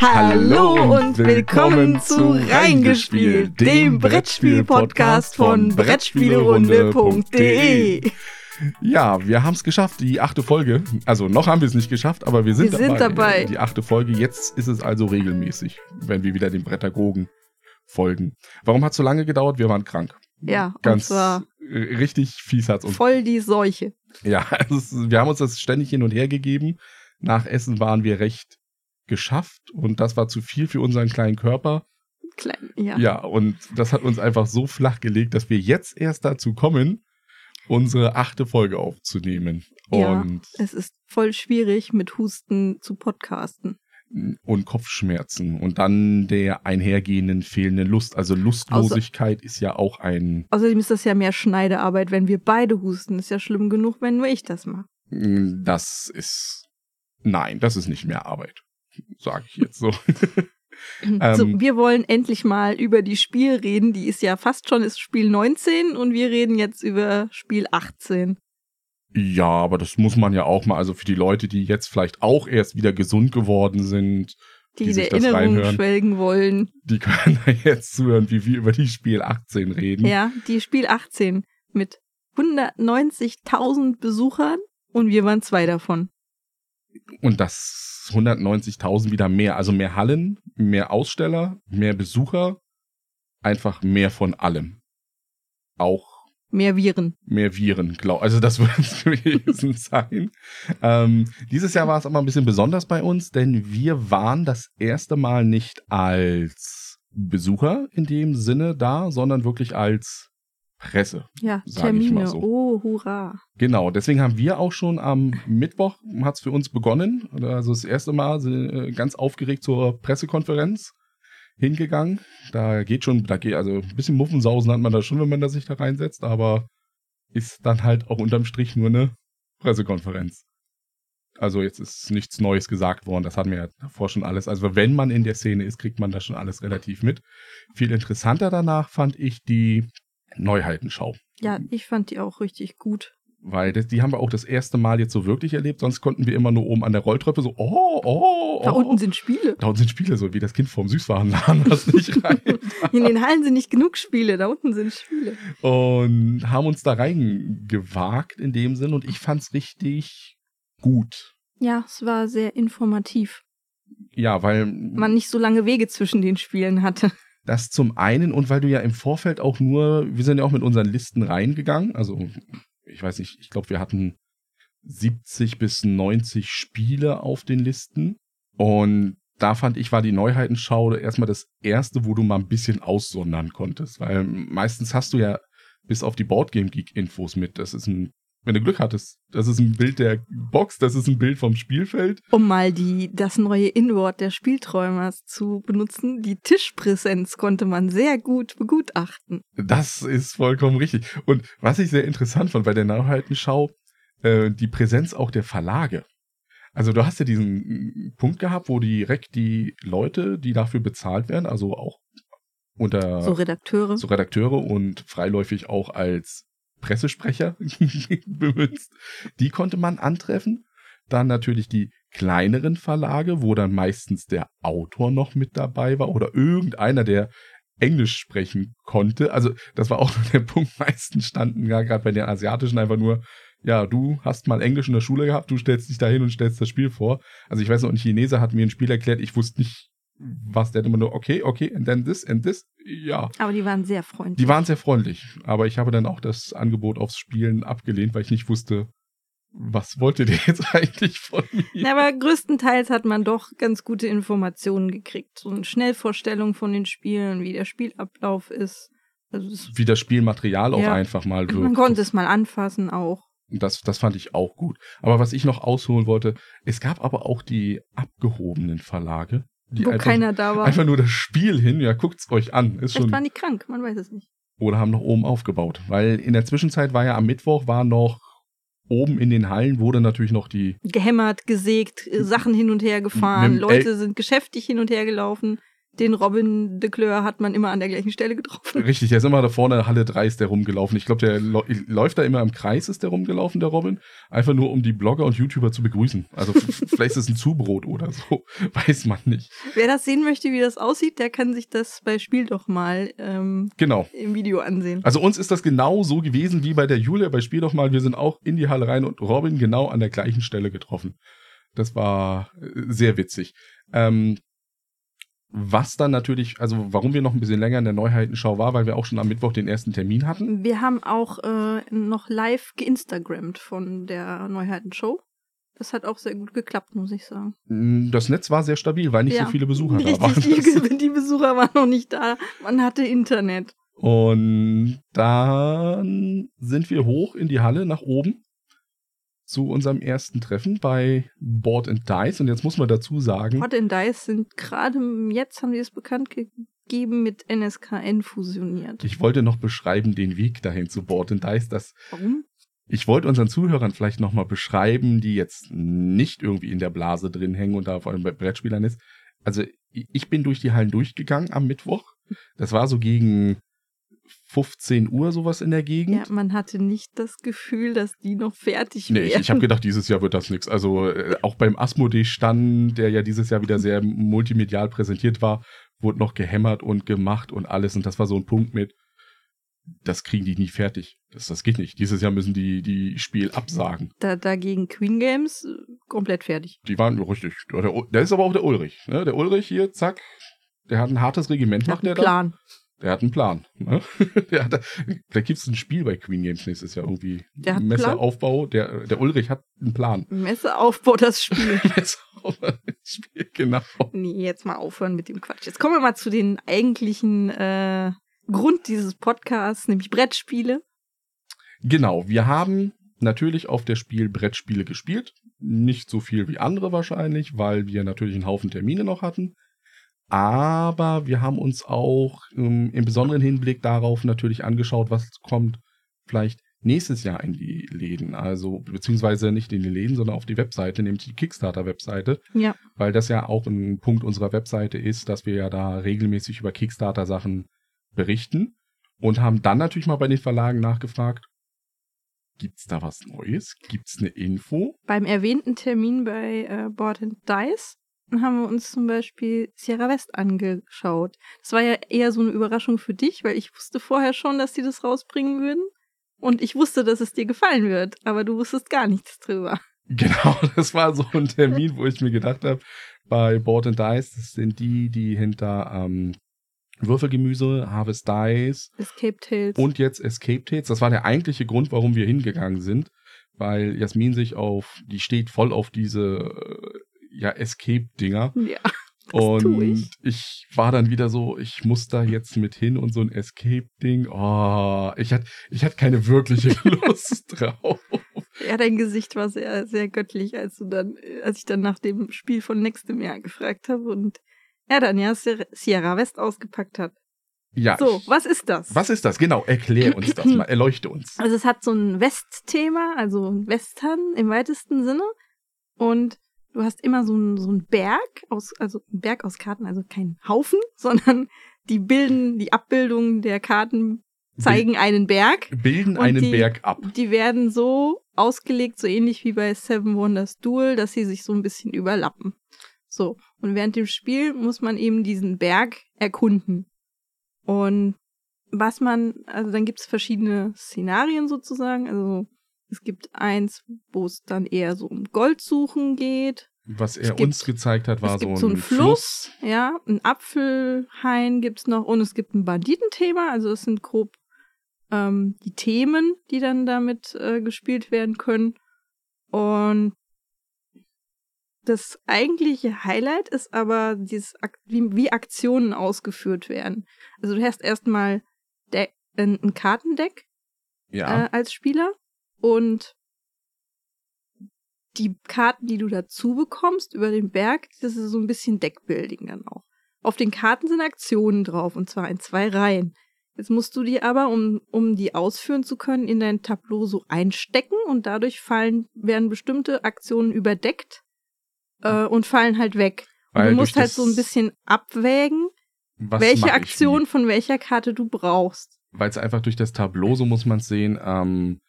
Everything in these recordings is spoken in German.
Hallo und willkommen zu Reingespielt, dem Brettspiel-Podcast von Brettspielerunde.de. Ja, wir haben es geschafft, die achte Folge. Also noch haben wir es nicht geschafft, aber wir sind, Wir sind dabei. Die achte Folge. Jetzt ist es also regelmäßig, wenn wir wieder den Brettagogen folgen. Warum hat es so lange gedauert? Wir waren krank. Ja, Ganz und zwar richtig fies hat's uns. voll die Seuche. Ja, es ist, wir haben uns das ständig hin und her gegeben. Nach Essen waren wir recht geschafft und das war zu viel für unseren kleinen Körper. Klein, ja. Ja, und das hat uns einfach so flach gelegt, dass wir jetzt erst dazu kommen, unsere achte Folge aufzunehmen. Ja. Und, Es ist voll schwierig, mit Husten zu podcasten. und Kopfschmerzen und dann der einhergehenden fehlenden Lust. Also Lustlosigkeit ist ja auch ein, Außerdem ist das ja mehr Schneidearbeit, wenn wir beide husten. Ist ja schlimm genug, wenn nur ich das mache. das ist, nein, das ist nicht mehr Arbeit. Sage ich jetzt so. so, Ähm. wir wollen endlich mal über die Spiel reden. Die ist ja fast schon ist Spiel 19 und wir reden jetzt über Spiel 18. Ja, aber das muss man ja auch mal, also für die Leute, die jetzt vielleicht auch erst wieder gesund geworden sind, Die, Die in Erinnerung schwelgen wollen. die können da jetzt zuhören, wie wir über die Spiel 18 reden. Ja, die Spiel 18 mit 190.000 Besuchern und wir waren zwei davon. Und das 190.000 wieder mehr, also mehr Hallen, mehr Aussteller, mehr Besucher, einfach mehr von allem. Auch Mehr Viren. mehr Viren, glaub. Also das wird es gewesen sein. Ähm, dieses Jahr war es aber ein bisschen besonders bei uns, denn wir waren das erste Mal nicht als Besucher in dem Sinne da, sondern wirklich als Presse. Ja, Termine. so. Oh, hurra. Genau, deswegen haben wir auch schon am Mittwoch, hat es für uns begonnen, also das erste Mal äh, ganz aufgeregt zur Pressekonferenz hingegangen. Da geht schon, da geht, also ein bisschen Muffensausen hat man da schon, wenn man da sich da reinsetzt, aber ist dann halt auch unterm Strich nur eine Pressekonferenz. Also jetzt ist nichts Neues gesagt worden, das hatten wir ja davor schon alles. Also wenn man in der Szene ist, kriegt man da schon alles relativ mit. Viel interessanter danach fand ich die Neuheitenschau Ja, ich fand die auch richtig gut. weil das, die haben wir auch das erste Mal jetzt so wirklich erlebt. Sonst konnten wir immer nur oben an der Rolltreppe so, oh, oh, oh. Da unten sind Spiele. da unten sind Spiele, so wie das Kind vorm Süßwarenladen, was nicht rein. In den Hallen sind nicht genug Spiele, da unten sind Spiele. Und haben uns da reingewagt in dem Sinn und ich fand's richtig gut. Ja, es war sehr informativ. Ja, weil Man nicht so lange Wege zwischen den Spielen hatte. Das zum einen und weil du ja im Vorfeld auch nur, wir sind ja auch mit unseren Listen reingegangen, also ich weiß nicht, ich glaube, wir hatten 70 bis 90 Spiele auf den Listen und da fand ich, war die Neuheitenschau erstmal das erste, wo du mal ein bisschen aussondern konntest, weil meistens hast du ja bis auf die Boardgame Geek Infos mit. Das ist ein, wenn du Glück hattest, das ist ein Bild der Box, das ist ein Bild vom Spielfeld. Um mal die, das neue Inwort der Spielträumers zu benutzen, die Tischpräsenz konnte man sehr gut begutachten. Das ist vollkommen richtig. Und was ich sehr interessant fand bei der Neuheitenschau, äh, die Präsenz auch der Verlage. Also du hast ja diesen Punkt gehabt, wo direkt die Leute, die dafür bezahlt werden, also auch unter So Redakteure. so Redakteure und freiläufig auch als Pressesprecher bemützt, die konnte man antreffen. Dann natürlich die kleineren Verlage, wo dann meistens der Autor noch mit dabei war oder irgendeiner, der Englisch sprechen konnte. Also das war auch der Punkt. Meistens standen ja gerade bei den Asiatischen einfach nur, ja, du hast mal Englisch in der Schule gehabt, du stellst dich da hin und stellst das Spiel vor. Also ich weiß noch, ein Chineser hat mir ein Spiel erklärt, ich wusste nicht, was der hat immer nur, okay, okay, and then this and this. Ja, Aber die waren sehr freundlich. die waren sehr freundlich, aber ich habe dann auch das Angebot aufs Spielen abgelehnt, weil ich nicht wusste, was wolltet ihr jetzt eigentlich von mir? Na, aber größtenteils hat man doch ganz gute Informationen gekriegt. So eine Schnellvorstellung von den Spielen, wie der Spielablauf ist. Also es, Wie das Spielmaterial auch Ja. einfach mal wirkt. man konnte es mal anfassen auch. Das, das fand ich auch gut. Aber was ich noch ausholen wollte, es gab aber auch die abgehobenen Verlage, die wo einfach, keiner da war. einfach nur das Spiel hin, ja, guckt's euch an. Ist Vielleicht schon, waren die krank, man weiß es nicht. oder haben noch oben aufgebaut. Weil in der Zwischenzeit war ja am Mittwoch, war noch oben in den Hallen, wurde natürlich noch die Gehämmert, gesägt, Sachen hin und her gefahren, Leute sind geschäftig hin und her gelaufen. Den Robin de Cleur hat man immer an der gleichen Stelle getroffen. Richtig, der ist immer da vorne, Halle 3 ist der rumgelaufen. Ich glaube, der läuft da immer im Kreis, ist der rumgelaufen, der Robin. Einfach nur, um die Blogger und YouTuber zu begrüßen. Also vielleicht ist es ein Zubrot oder so. Weiß man nicht. Wer das sehen möchte, wie das aussieht, der kann sich das bei Spiel doch mal ähm, genau. im Video ansehen. Also uns ist das genau so gewesen wie bei der Julia bei Spiel doch mal. Wir sind auch in die Halle rein und Robin genau an der gleichen Stelle getroffen. Das war äh, sehr witzig. Ähm, was dann natürlich, also warum wir noch ein bisschen länger in der Neuheitenschau war, weil wir auch schon am Mittwoch den ersten Termin hatten. Wir haben auch äh, noch live geinstagrammt von der Neuheitenshow. Das hat auch sehr gut geklappt, muss ich sagen. Mm, das Netz war sehr stabil, weil nicht ja, so viele Besucher richtig, da waren. Die, die Besucher waren noch nicht da. Man hatte Internet. Und dann sind wir hoch in die Halle nach oben zu unserem ersten Treffen bei Board and Dice. Und jetzt muss man dazu sagen. Board and Dice sind gerade jetzt, haben die es bekannt gegeben, mit NSKN fusioniert. Ich wollte noch beschreiben den Weg dahin zu Board and Dice. Dass Warum? Ich wollte unseren Zuhörern vielleicht nochmal beschreiben, die jetzt nicht irgendwie in der Blase drin hängen und da vor allem bei Brettspielern ist. Also ich bin durch die Hallen durchgegangen am Mittwoch. Das war so gegen 15 Uhr sowas in der Gegend. Ja, man hatte nicht das Gefühl, dass die noch fertig wären. Nee, ich, ich habe gedacht, dieses Jahr wird das nichts. Also äh, auch beim Asmodee-Stand, der ja dieses Jahr wieder sehr multimedial präsentiert war, wurde noch gehämmert und gemacht und alles. Und das war so ein Punkt mit, das kriegen die nie fertig. Das, das geht nicht. Dieses Jahr müssen die die Spiel absagen. Da, dagegen Queen Games äh, komplett fertig. Die waren richtig. Der, der ist aber auch der Ulrich. Ne? Der Ulrich hier, zack, der hat ein hartes Regiment, macht der Plan. Der hat einen Plan. Ne? der hat, da gibt es ein Spiel bei Queen Games nächstes Jahr irgendwie. Der hat Messeaufbau. Der, der Ulrich hat einen Plan. Messeaufbau, das Spiel. Messeaufbau, das Spiel, genau. Nee, jetzt mal aufhören mit dem Quatsch. Jetzt kommen wir mal zu den eigentlichen äh, Grund dieses Podcasts, nämlich Brettspiele. Genau, wir haben natürlich auf der Spiel Brettspiele gespielt. Nicht so viel wie andere wahrscheinlich, weil wir natürlich einen Haufen Termine noch hatten. Aber wir haben uns auch ähm, im besonderen Hinblick darauf natürlich angeschaut, was kommt vielleicht nächstes Jahr in die Läden. Also, beziehungsweise nicht in die Läden, sondern auf die Webseite, nämlich die Kickstarter-Webseite. Ja. Weil das ja auch ein Punkt unserer Webseite ist, dass wir ja da regelmäßig über Kickstarter-Sachen berichten. Und haben dann natürlich mal bei den Verlagen nachgefragt, gibt's da was Neues? Gibt's eine Info? Beim erwähnten Termin bei äh, Board and Dice haben wir uns zum Beispiel Sierra West angeschaut. Das war ja eher so eine Überraschung für dich, weil ich wusste vorher schon, dass die das rausbringen würden. Und ich wusste, dass es dir gefallen wird, aber du wusstest gar nichts drüber. Genau, das war so ein Termin, wo ich mir gedacht habe, bei Board and Dice, das sind die, die hinter ähm, Würfelgemüse, Harvest Dice Escape Tales und jetzt Escape Tales. Das war der eigentliche Grund, warum wir hingegangen sind, weil Jasmin sich auf, die steht voll auf diese äh, ja, Escape-Dinger. Ja. und ich. ich. war dann wieder so, ich muss da jetzt mit hin und so ein Escape-Ding. Oh, ich hatte ich hatte keine wirkliche Lust drauf. Ja, dein Gesicht war sehr, sehr göttlich, als du dann, als ich dann nach dem Spiel von nächstem Jahr gefragt habe und er dann ja Sierra West ausgepackt hat. Ja. So, was ist das? Was ist das? Genau, erklär uns das mal, erleuchte uns. Also es hat so ein West-Thema, also Western im weitesten Sinne. Und Du hast immer so einen so Berg aus, also ein Berg aus Karten, also kein Haufen, sondern die bilden, die Abbildungen der Karten zeigen einen Berg. Bilden einen die, Berg ab. Die werden so ausgelegt, so ähnlich wie bei Seven Wonders Duel, dass sie sich so ein bisschen überlappen. So. Und während dem Spiel muss man eben diesen Berg erkunden. Und was man, also dann gibt es verschiedene Szenarien sozusagen. Also es gibt eins, wo es dann eher so um Goldsuchen geht. Was er gibt, uns gezeigt hat, war so ein, so ein Fluss, Fluss. Ja, ein Apfelhain gibt's noch und es gibt ein Banditenthema. Also es sind grob ähm, die Themen, die dann damit äh, gespielt werden können. Und das eigentliche Highlight ist aber dieses, wie, wie Aktionen ausgeführt werden. Also du hast erstmal ein Kartendeck ja. äh, als Spieler und die Karten, die du dazu bekommst über den Berg, das ist so ein bisschen Deckbuilding dann auch. Auf den Karten sind Aktionen drauf und zwar in zwei Reihen. Jetzt musst du die aber, um, um die ausführen zu können, in dein Tableau so einstecken und dadurch fallen, werden bestimmte Aktionen überdeckt äh, und fallen halt weg. Und du musst halt so ein bisschen abwägen, welche Aktion von welcher Karte du brauchst. Weil es einfach durch das Tableau, so muss man es sehen, ähm,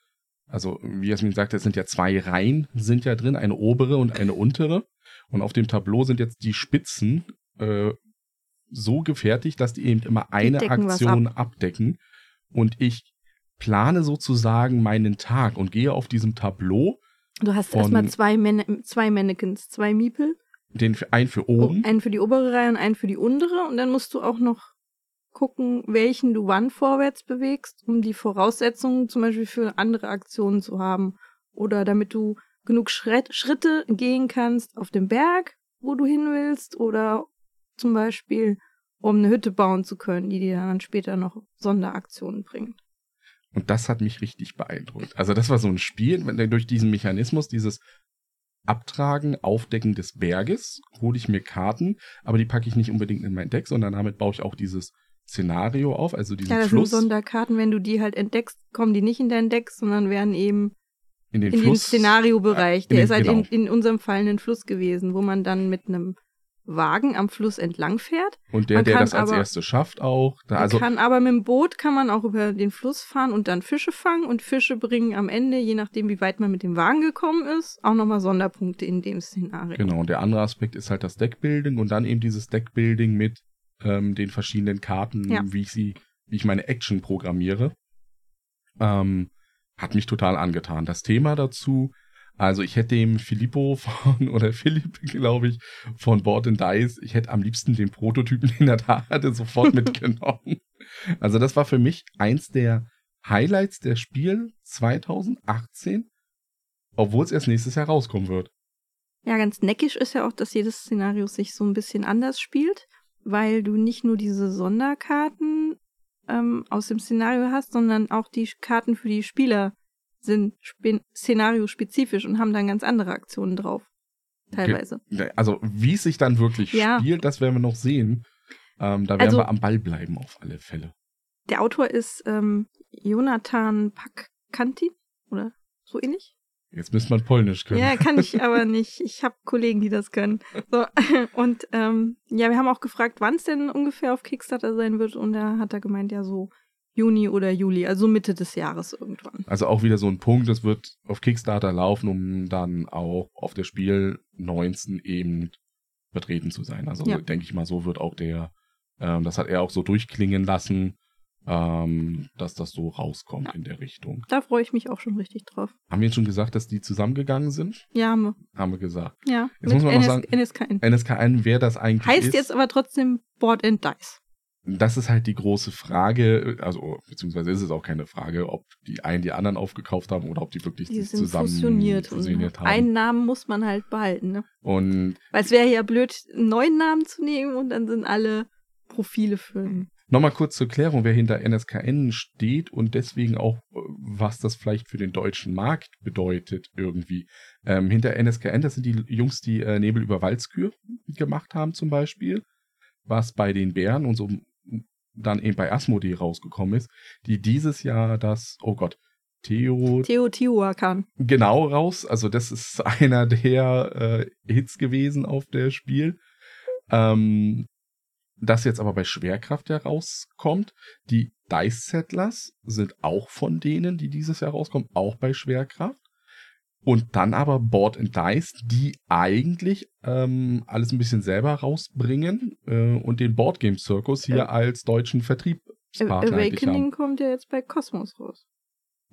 also wie Jasmin sagte, es sind ja zwei Reihen, sind ja drin, eine obere und eine untere. Und auf dem Tableau sind jetzt die Spitzen äh, so gefertigt, dass die eben immer eine Aktion abdecken. Und ich plane sozusagen meinen Tag und gehe auf diesem Tableau Du hast erstmal zwei, Man zwei Mannequins, zwei Miepel. den für, einen für Oh, oben. einen für die obere Reihe und einen für die untere. Und dann musst du auch noch gucken, welchen du wann vorwärts bewegst, um die Voraussetzungen zum Beispiel für andere Aktionen zu haben. Oder damit du genug Schritt, Schritte gehen kannst auf dem Berg, wo du hin willst. Oder zum Beispiel, um eine Hütte bauen zu können, die dir dann später noch Sonderaktionen bringt. Und das hat mich richtig beeindruckt. Also das war so ein Spiel, wenn durch diesen Mechanismus, dieses Abtragen, Aufdecken des Berges, hole ich mir Karten, aber die packe ich nicht unbedingt in mein Deck, sondern damit baue ich auch dieses Szenario auf, also diesen Ja, das Fluss sind Sonderkarten. Wenn du die halt entdeckst, kommen die nicht in dein Deck, sondern werden eben in den in den Fluss. Szenariobereich. in Der den- ist halt genau. in, in unserem Fall ein Fluss gewesen, wo man dann mit einem Wagen am Fluss entlang fährt. Und der, Man der das als aber- erstes schafft auch. Da, also kann aber mit dem Boot kann man auch über den Fluss fahren und dann Fische fangen und Fische bringen am Ende, je nachdem wie weit man mit dem Wagen gekommen ist, auch nochmal Sonderpunkte in dem Szenario. Genau, und der andere Aspekt ist halt das Deckbuilding und dann eben dieses Deckbuilding mit ähm, den verschiedenen Karten, Ja. wie ich sie, wie ich meine Action programmiere. Ähm, hat mich total angetan. Das Thema dazu, also ich hätte dem Filippo von, oder Philipp, glaube ich, von Board and Dice, ich hätte am liebsten den Prototypen, den er da hatte, sofort mitgenommen. Also das war für mich eins der Highlights der Spiel 2018, obwohl es erst nächstes Jahr rauskommen wird. Ja, ganz neckisch ist ja auch, dass jedes Szenario sich so ein bisschen anders spielt, weil du nicht nur diese Sonderkarten ähm, aus dem Szenario hast, sondern auch die Karten für die Spieler sind spe- szenariospezifisch und haben dann ganz andere Aktionen drauf. Teilweise. Also, wie es sich dann wirklich Ja. spielt, das werden wir noch sehen. Ähm, da werden Also- wir am Ball bleiben, auf alle Fälle. Der Autor ist ähm, Jonathan Pakkanti oder so ähnlich. Jetzt müsste man Polnisch können. Ja, kann ich aber nicht. Ich habe Kollegen, die das können. So, und ähm, ja, wir haben auch gefragt, wann es denn ungefähr auf Kickstarter sein wird. Und da hat er gemeint, ja, so Juni oder Juli, also Mitte des Jahres irgendwann. Also auch wieder so ein Punkt, das wird auf Kickstarter laufen, um dann auch auf der Spiel 19 eben vertreten zu sein. Also Ja. denke ich mal, so wird auch der, ähm, das hat er auch so durchklingen lassen, ähm, dass das so rauskommt Ja. in der Richtung. Da freue ich mich auch schon richtig drauf. Haben wir jetzt schon gesagt, dass die zusammengegangen sind? Ja, haben wir. Haben wir gesagt. Ja, Jetzt muss man noch NS sagen- NSKN. NSKN, wer das eigentlich Heißt ist. jetzt aber trotzdem Board and Dice. Das ist halt die große Frage, also beziehungsweise ist es auch keine Frage, ob die einen die anderen aufgekauft haben oder ob die wirklich Die zusammen fusioniert. fusioniert haben. einen Namen muss man halt behalten, ne? Und Weil es wäre ja blöd, einen neuen Namen zu nehmen und dann sind alle Profile für nochmal kurz zur Klärung, wer hinter NSKN steht und deswegen auch, äh, was das vielleicht für den deutschen Markt bedeutet irgendwie. Ähm, hinter NSKN, das sind die Jungs, die äh, Nebel über Walzkür gemacht haben zum Beispiel, was bei den Bären und so dann eben bei Asmodee rausgekommen ist, die dieses Jahr das, oh Gott, Theo Teotihuacan. genau raus. Also das ist einer der äh, Hits gewesen auf der Spiel. Ähm, das jetzt aber bei Schwerkraft herauskommt. Die Dice Settlers sind auch von denen, die dieses Jahr rauskommen, auch bei Schwerkraft. Und dann aber Board and Dice, die eigentlich ähm, alles ein bisschen selber rausbringen äh, und den Board Game Circus hier als deutschen Vertriebspartner. Awakening kommt ja jetzt bei Cosmos raus.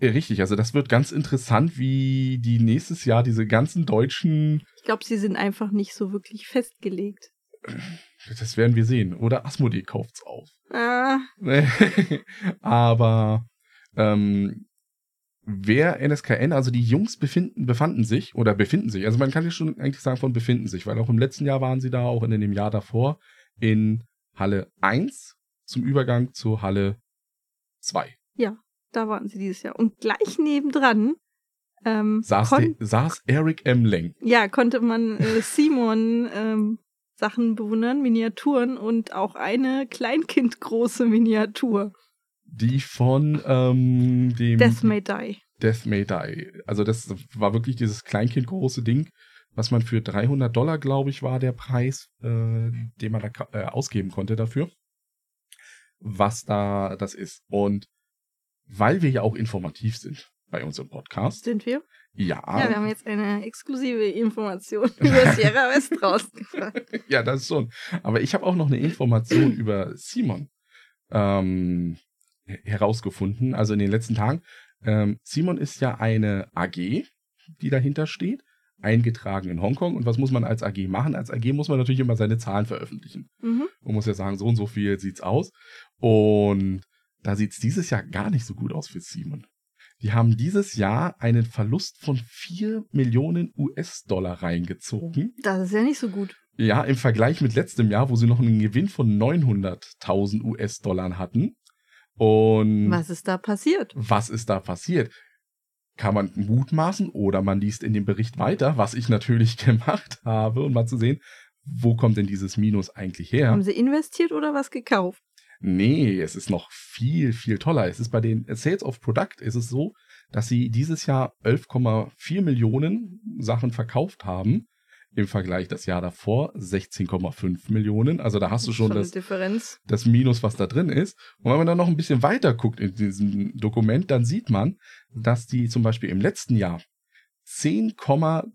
Ja, Richtig, also das wird ganz interessant, wie die nächstes Jahr diese ganzen deutschen, Ich glaube, sie sind einfach nicht so wirklich festgelegt. das werden wir sehen. Oder Asmodee kauft's auf. Ah, Aber ähm, wer NSKN, also die Jungs befinden, befanden sich oder befinden sich, also man kann ja schon eigentlich sagen von befinden sich, weil auch im letzten Jahr waren sie da, auch in dem Jahr davor, in Halle 1 zum Übergang zu Halle 2. da waren sie dieses Jahr. Und gleich nebendran ähm, Saß, saß Eric M. Leng. ja, konnte man äh, Simon ähm, Sachen bewundern, Miniaturen und auch eine Kleinkindgroße Miniatur. Die von ähm, dem Death May Die. Death May Die. Also das war wirklich dieses Kleinkind-große Ding, was man für 300 Dollar, glaube ich, war der Preis, äh, den man da äh, ausgeben konnte dafür. was da das ist. Und weil wir ja auch informativ sind bei unserem Podcast. Sind wir? Ja. Ja, wir haben jetzt eine exklusive Information über Sierra West rausgebracht. ja, das schon. Aber ich habe auch noch eine Information über Simon ähm, herausgefunden. Also in den letzten Tagen. Ähm, Simon ist ja eine AG, die dahinter steht, eingetragen in Hongkong. Und was muss man als AG machen? Als AG muss man natürlich immer seine Zahlen veröffentlichen. Mhm. Man muss ja sagen, so und so viel sieht's aus. Und da sieht's dieses Jahr gar nicht so gut aus für Simon. Die haben dieses Jahr einen Verlust von 4 Millionen US-Dollar reingezogen. Das ist ja nicht so gut. Ja, im Vergleich mit letztem Jahr, wo sie noch einen Gewinn von 900.000 US-Dollar hatten. Und Was ist da passiert? was ist da passiert? Kann man mutmaßen oder man liest in dem Bericht weiter, was ich natürlich gemacht habe, um mal zu sehen, wo kommt denn dieses Minus eigentlich her? Haben sie investiert oder was gekauft? Nee, es ist noch viel, viel toller. Es ist bei den Sales of Product ist es so, dass sie dieses Jahr 11,4 Millionen Sachen verkauft haben. Im Vergleich das Jahr davor 16,5 Millionen. Also da hast du schon eine das, Differenz. das Minus, was da drin ist. Und wenn man dann noch ein bisschen weiter guckt in diesem Dokument, dann sieht man, dass die zum Beispiel im letzten Jahr 10,2,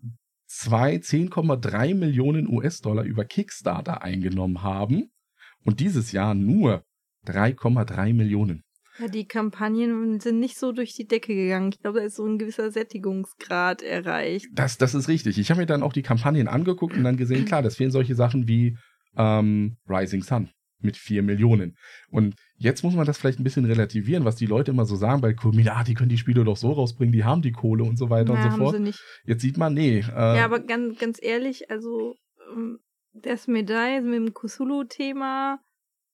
10,3 Millionen US-Dollar über Kickstarter eingenommen haben und dieses Jahr nur 3,3 Millionen. Ja, die Kampagnen sind nicht so durch die Decke gegangen. Ich glaube, da ist so ein gewisser Sättigungsgrad erreicht. Das, das ist richtig. Ich habe mir dann auch die Kampagnen angeguckt und dann gesehen, klar, das fehlen solche Sachen wie ähm, Rising Sun mit 4 Millionen. Und jetzt muss man das vielleicht ein bisschen relativieren, was die Leute immer so sagen bei Comida, ah, die können die Spiele doch so rausbringen, die haben die Kohle und so weiter Na, und so haben fort. sie nicht. Jetzt sieht man, nee. Äh, Ja, aber ganz, ganz ehrlich, also ähm, das Medaille mit dem Cthulhu-Thema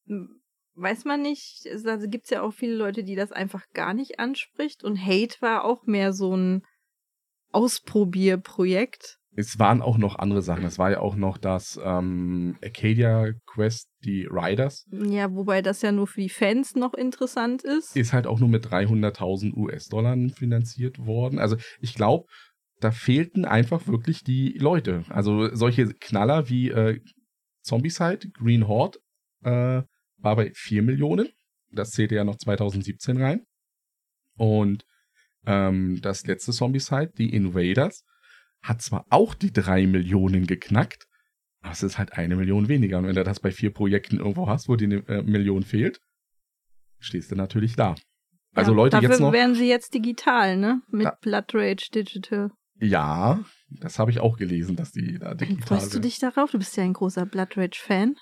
m, weiß man nicht. Es- Also gibt es ja auch viele Leute, die das einfach gar nicht anspricht. Und Hate war auch mehr so ein Ausprobierprojekt. es waren auch noch andere Sachen. Es war ja auch noch das ähm, Arcadia Quest, die Riders, Ja, wobei das ja nur für die Fans noch interessant ist. ist halt auch nur mit 300.000 US-Dollar finanziert worden. Also ich glaube, da fehlten einfach wirklich die Leute. Also solche Knaller wie äh, Zombicide, Green Horde, äh, war bei 4 Millionen. Das zählte ja noch 2017 rein. Und ähm, das letzte Zombicide, die Invaders, hat zwar auch die 3 Millionen geknackt, aber es ist halt eine Million weniger. Und wenn du das bei vier Projekten irgendwo hast, wo die eine äh, Million fehlt, stehst du natürlich da. Also ja, Leute, dafür jetzt noch. wären sie jetzt digital, ne? Mit Ja. Blood Rage Digital. Ja, das habe ich auch gelesen, dass die da digital Freust du dich darauf? Du bist ja ein großer Blood Rage-Fan. I-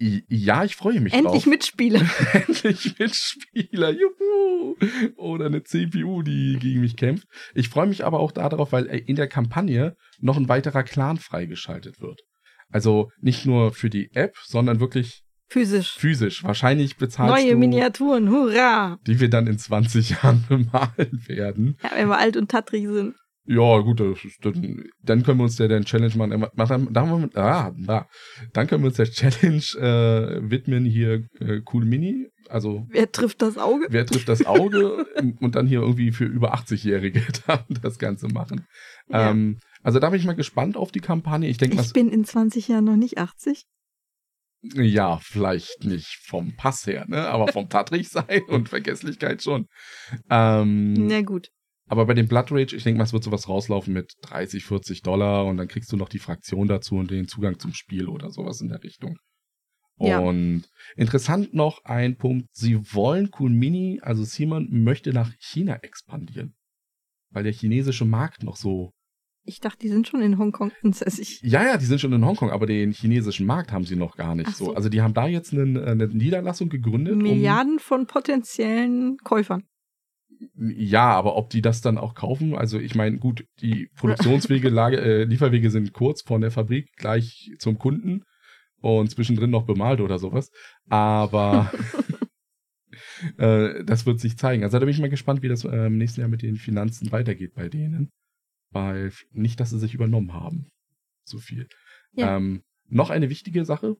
Ja, ich freue mich Endlich drauf. Mitspieler. Endlich Mitspieler, juhu! Oder eine CPU, die gegen mich kämpft. Ich freue mich aber auch darauf, weil äh, in der Kampagne noch ein weiterer Clan freigeschaltet wird. Also nicht nur für die App, sondern wirklich Physisch. physisch. Wahrscheinlich bezahlst Neue du, Miniaturen, hurra! die wir dann in 20 Jahren bemalen werden. Ja, wenn wir alt und tattrig sind. Ja, gut, das dann, können wir uns der, der Challenge machen. Mach dann, dann, ah, da. dann können wir uns der Challenge äh, widmen, hier äh, Cool Mini. Also Wer trifft das Auge? wer trifft das Auge und dann hier irgendwie für über 80-Jährige dann das Ganze machen. Ja. Ähm, also da bin ich mal gespannt auf die Kampagne. Ich denke, Ich bin in 20 Jahren noch nicht 80. ja, vielleicht nicht vom Pass her, ne? aber vom Tattrich sein und Vergesslichkeit schon. Ähm, Na gut. Aber bei dem Blood Rage, ich denke mal, es wird sowas rauslaufen mit 30, 40 Dollar und dann kriegst du noch die Fraktion dazu und den Zugang zum Spiel oder sowas in der Richtung. Ja. Und interessant noch ein Punkt, sie wollen Cool Mini, also Simon möchte nach China expandieren. Weil der chinesische Markt noch so. Ich dachte, die sind schon in Hongkong ansässig. Ja, ja, die sind schon in Hongkong, aber den chinesischen Markt haben sie noch gar nicht so. so. Also die haben da jetzt eine, eine Niederlassung gegründet. um- Milliarden von potenziellen Käufern. Ja, aber ob die das dann auch kaufen, also ich meine, gut, die Produktionswege, Lage, äh, Lieferwege sind kurz von der Fabrik gleich zum Kunden und zwischendrin noch bemalt oder sowas. Aber äh, das wird sich zeigen. Also da bin ich mal gespannt, wie das äh, im nächsten Jahr mit den Finanzen weitergeht bei denen. Weil nicht, dass sie sich übernommen haben. So viel. Ja. Ähm, noch eine wichtige Sache.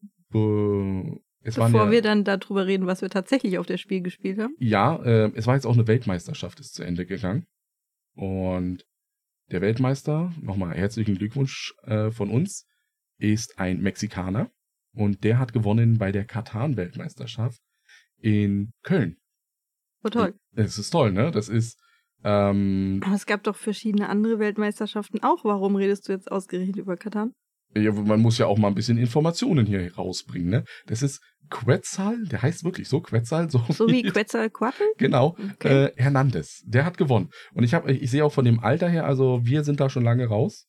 Es Bevor ja, wir dann darüber reden, was wir tatsächlich auf der Spiel gespielt haben. ja, äh, es war jetzt auch eine Weltmeisterschaft, ist zu Ende gegangen. Und der Weltmeister, nochmal herzlichen Glückwunsch äh, von uns, ist ein Mexikaner. Und der hat gewonnen bei der Katan-Weltmeisterschaft in Köln. Oh toll. Es ist toll, ne? Das ist ähm, Aber es gab doch verschiedene andere Weltmeisterschaften auch. Warum redest du jetzt ausgerechnet über Katan? Ja, man muss ja auch mal ein bisschen Informationen hier rausbringen, ne? Das ist Quetzal, der heißt wirklich so, Quetzal, so, So wie Quetzalcoatl? Genau, Okay. äh, Hernandez. Der hat gewonnen. Und ich habe, ich sehe auch von dem Alter her, also wir sind da schon lange raus.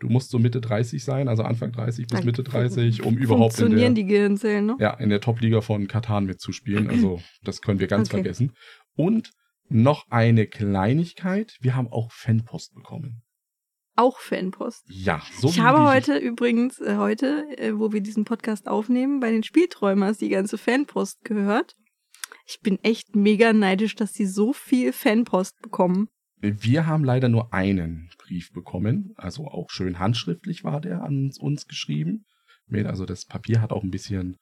Du musst so Mitte 30 sein, also Anfang 30 bis Mitte 30, um überhaupt in der, die Gehirnzellen noch? ja, in der Top-Liga von Katan mitzuspielen. Also das können wir ganz Okay. vergessen. Und noch eine Kleinigkeit, wir haben auch Fanpost bekommen. Auch Fanpost. Ja, so ich habe heute übrigens, äh, heute, äh, wo wir diesen Podcast aufnehmen, bei den Spielträumers die ganze Fanpost gehört. Ich bin echt mega neidisch, dass die so viel Fanpost bekommen. Wir haben leider nur einen Brief bekommen, also auch schön handschriftlich war der an uns geschrieben. Also das Papier hat auch ein bisschen,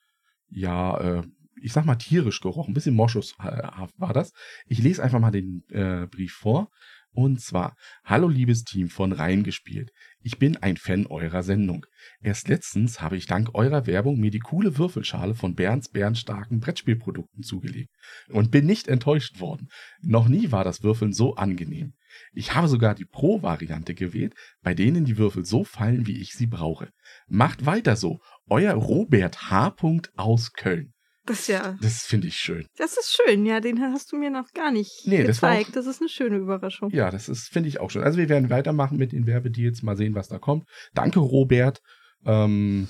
ja, äh, ich sag mal tierisch gerochen, ein bisschen moschushaft war das. Ich lese einfach mal den äh, Brief vor. Und zwar, hallo liebes Team von Reingespielt. Ich bin ein Fan eurer Sendung. Erst letztens habe ich dank eurer Werbung mir die coole Würfelschale von Bernds bärenstarken Brettspielprodukten zugelegt und bin nicht enttäuscht worden. Noch nie war das Würfeln so angenehm. Ich habe sogar die Pro-Variante gewählt, bei denen die Würfel so fallen, wie ich sie brauche. Macht weiter so. Euer Robert H. aus Köln. Das ja, Das finde ich schön. das ist schön. Ja, den hast du mir noch gar nicht Nee, das war auch- gezeigt. Das, ist eine schöne Überraschung. Ja, das ist, finde ich auch schön. Also wir werden weitermachen mit den Werbedeals, mal sehen, was da kommt. Danke, Robert. Ähm,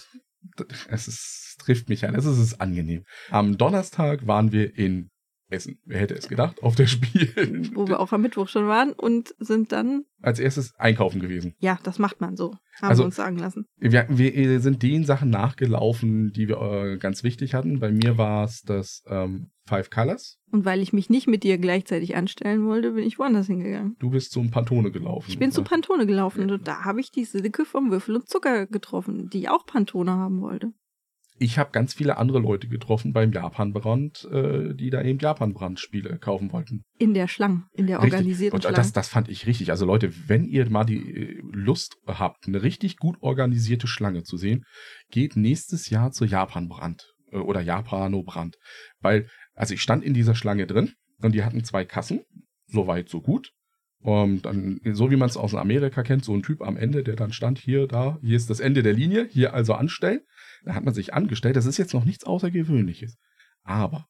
es ist, trifft mich an. Es ist, es ist angenehm. Am Donnerstag waren wir in Essen. Wer hätte es gedacht? Auf der Spiel. Wo wir auch am Mittwoch schon waren und sind dann, Als erstes einkaufen gewesen. ja, das macht man so. Haben Also- wir uns sagen lassen. Wir, wir sind den Sachen nachgelaufen, die wir äh, ganz wichtig hatten. Bei mir war es das ähm, Five Colors. Und weil ich mich nicht mit dir gleichzeitig anstellen wollte, bin ich woanders hingegangen. Du bist zum Pantone gelaufen. Ich bin zu oder? Pantone gelaufen und da habe ich die Silke vom Würfel und Zucker getroffen, die auch Pantone haben wollte. Ich habe ganz viele andere Leute getroffen beim Japanbrand, äh, die da eben Japanbrand-Spiele kaufen wollten. In der Schlange, in der Richtig. organisierten Und Schlange. das, das fand ich richtig. Also Leute, wenn ihr mal die äh, Lust habt, eine richtig gut organisierte Schlange zu sehen, geht nächstes Jahr zur Japanbrand äh, oder Japanobrand. Weil, also ich stand in dieser Schlange drin und die hatten zwei Kassen, so weit, so gut. Und dann, so wie man es aus Amerika kennt, so ein Typ am Ende, der dann stand, hier, da, hier ist das Ende der Linie, hier also anstellen. Da hat man sich angestellt. Das ist jetzt noch nichts Außergewöhnliches. Aber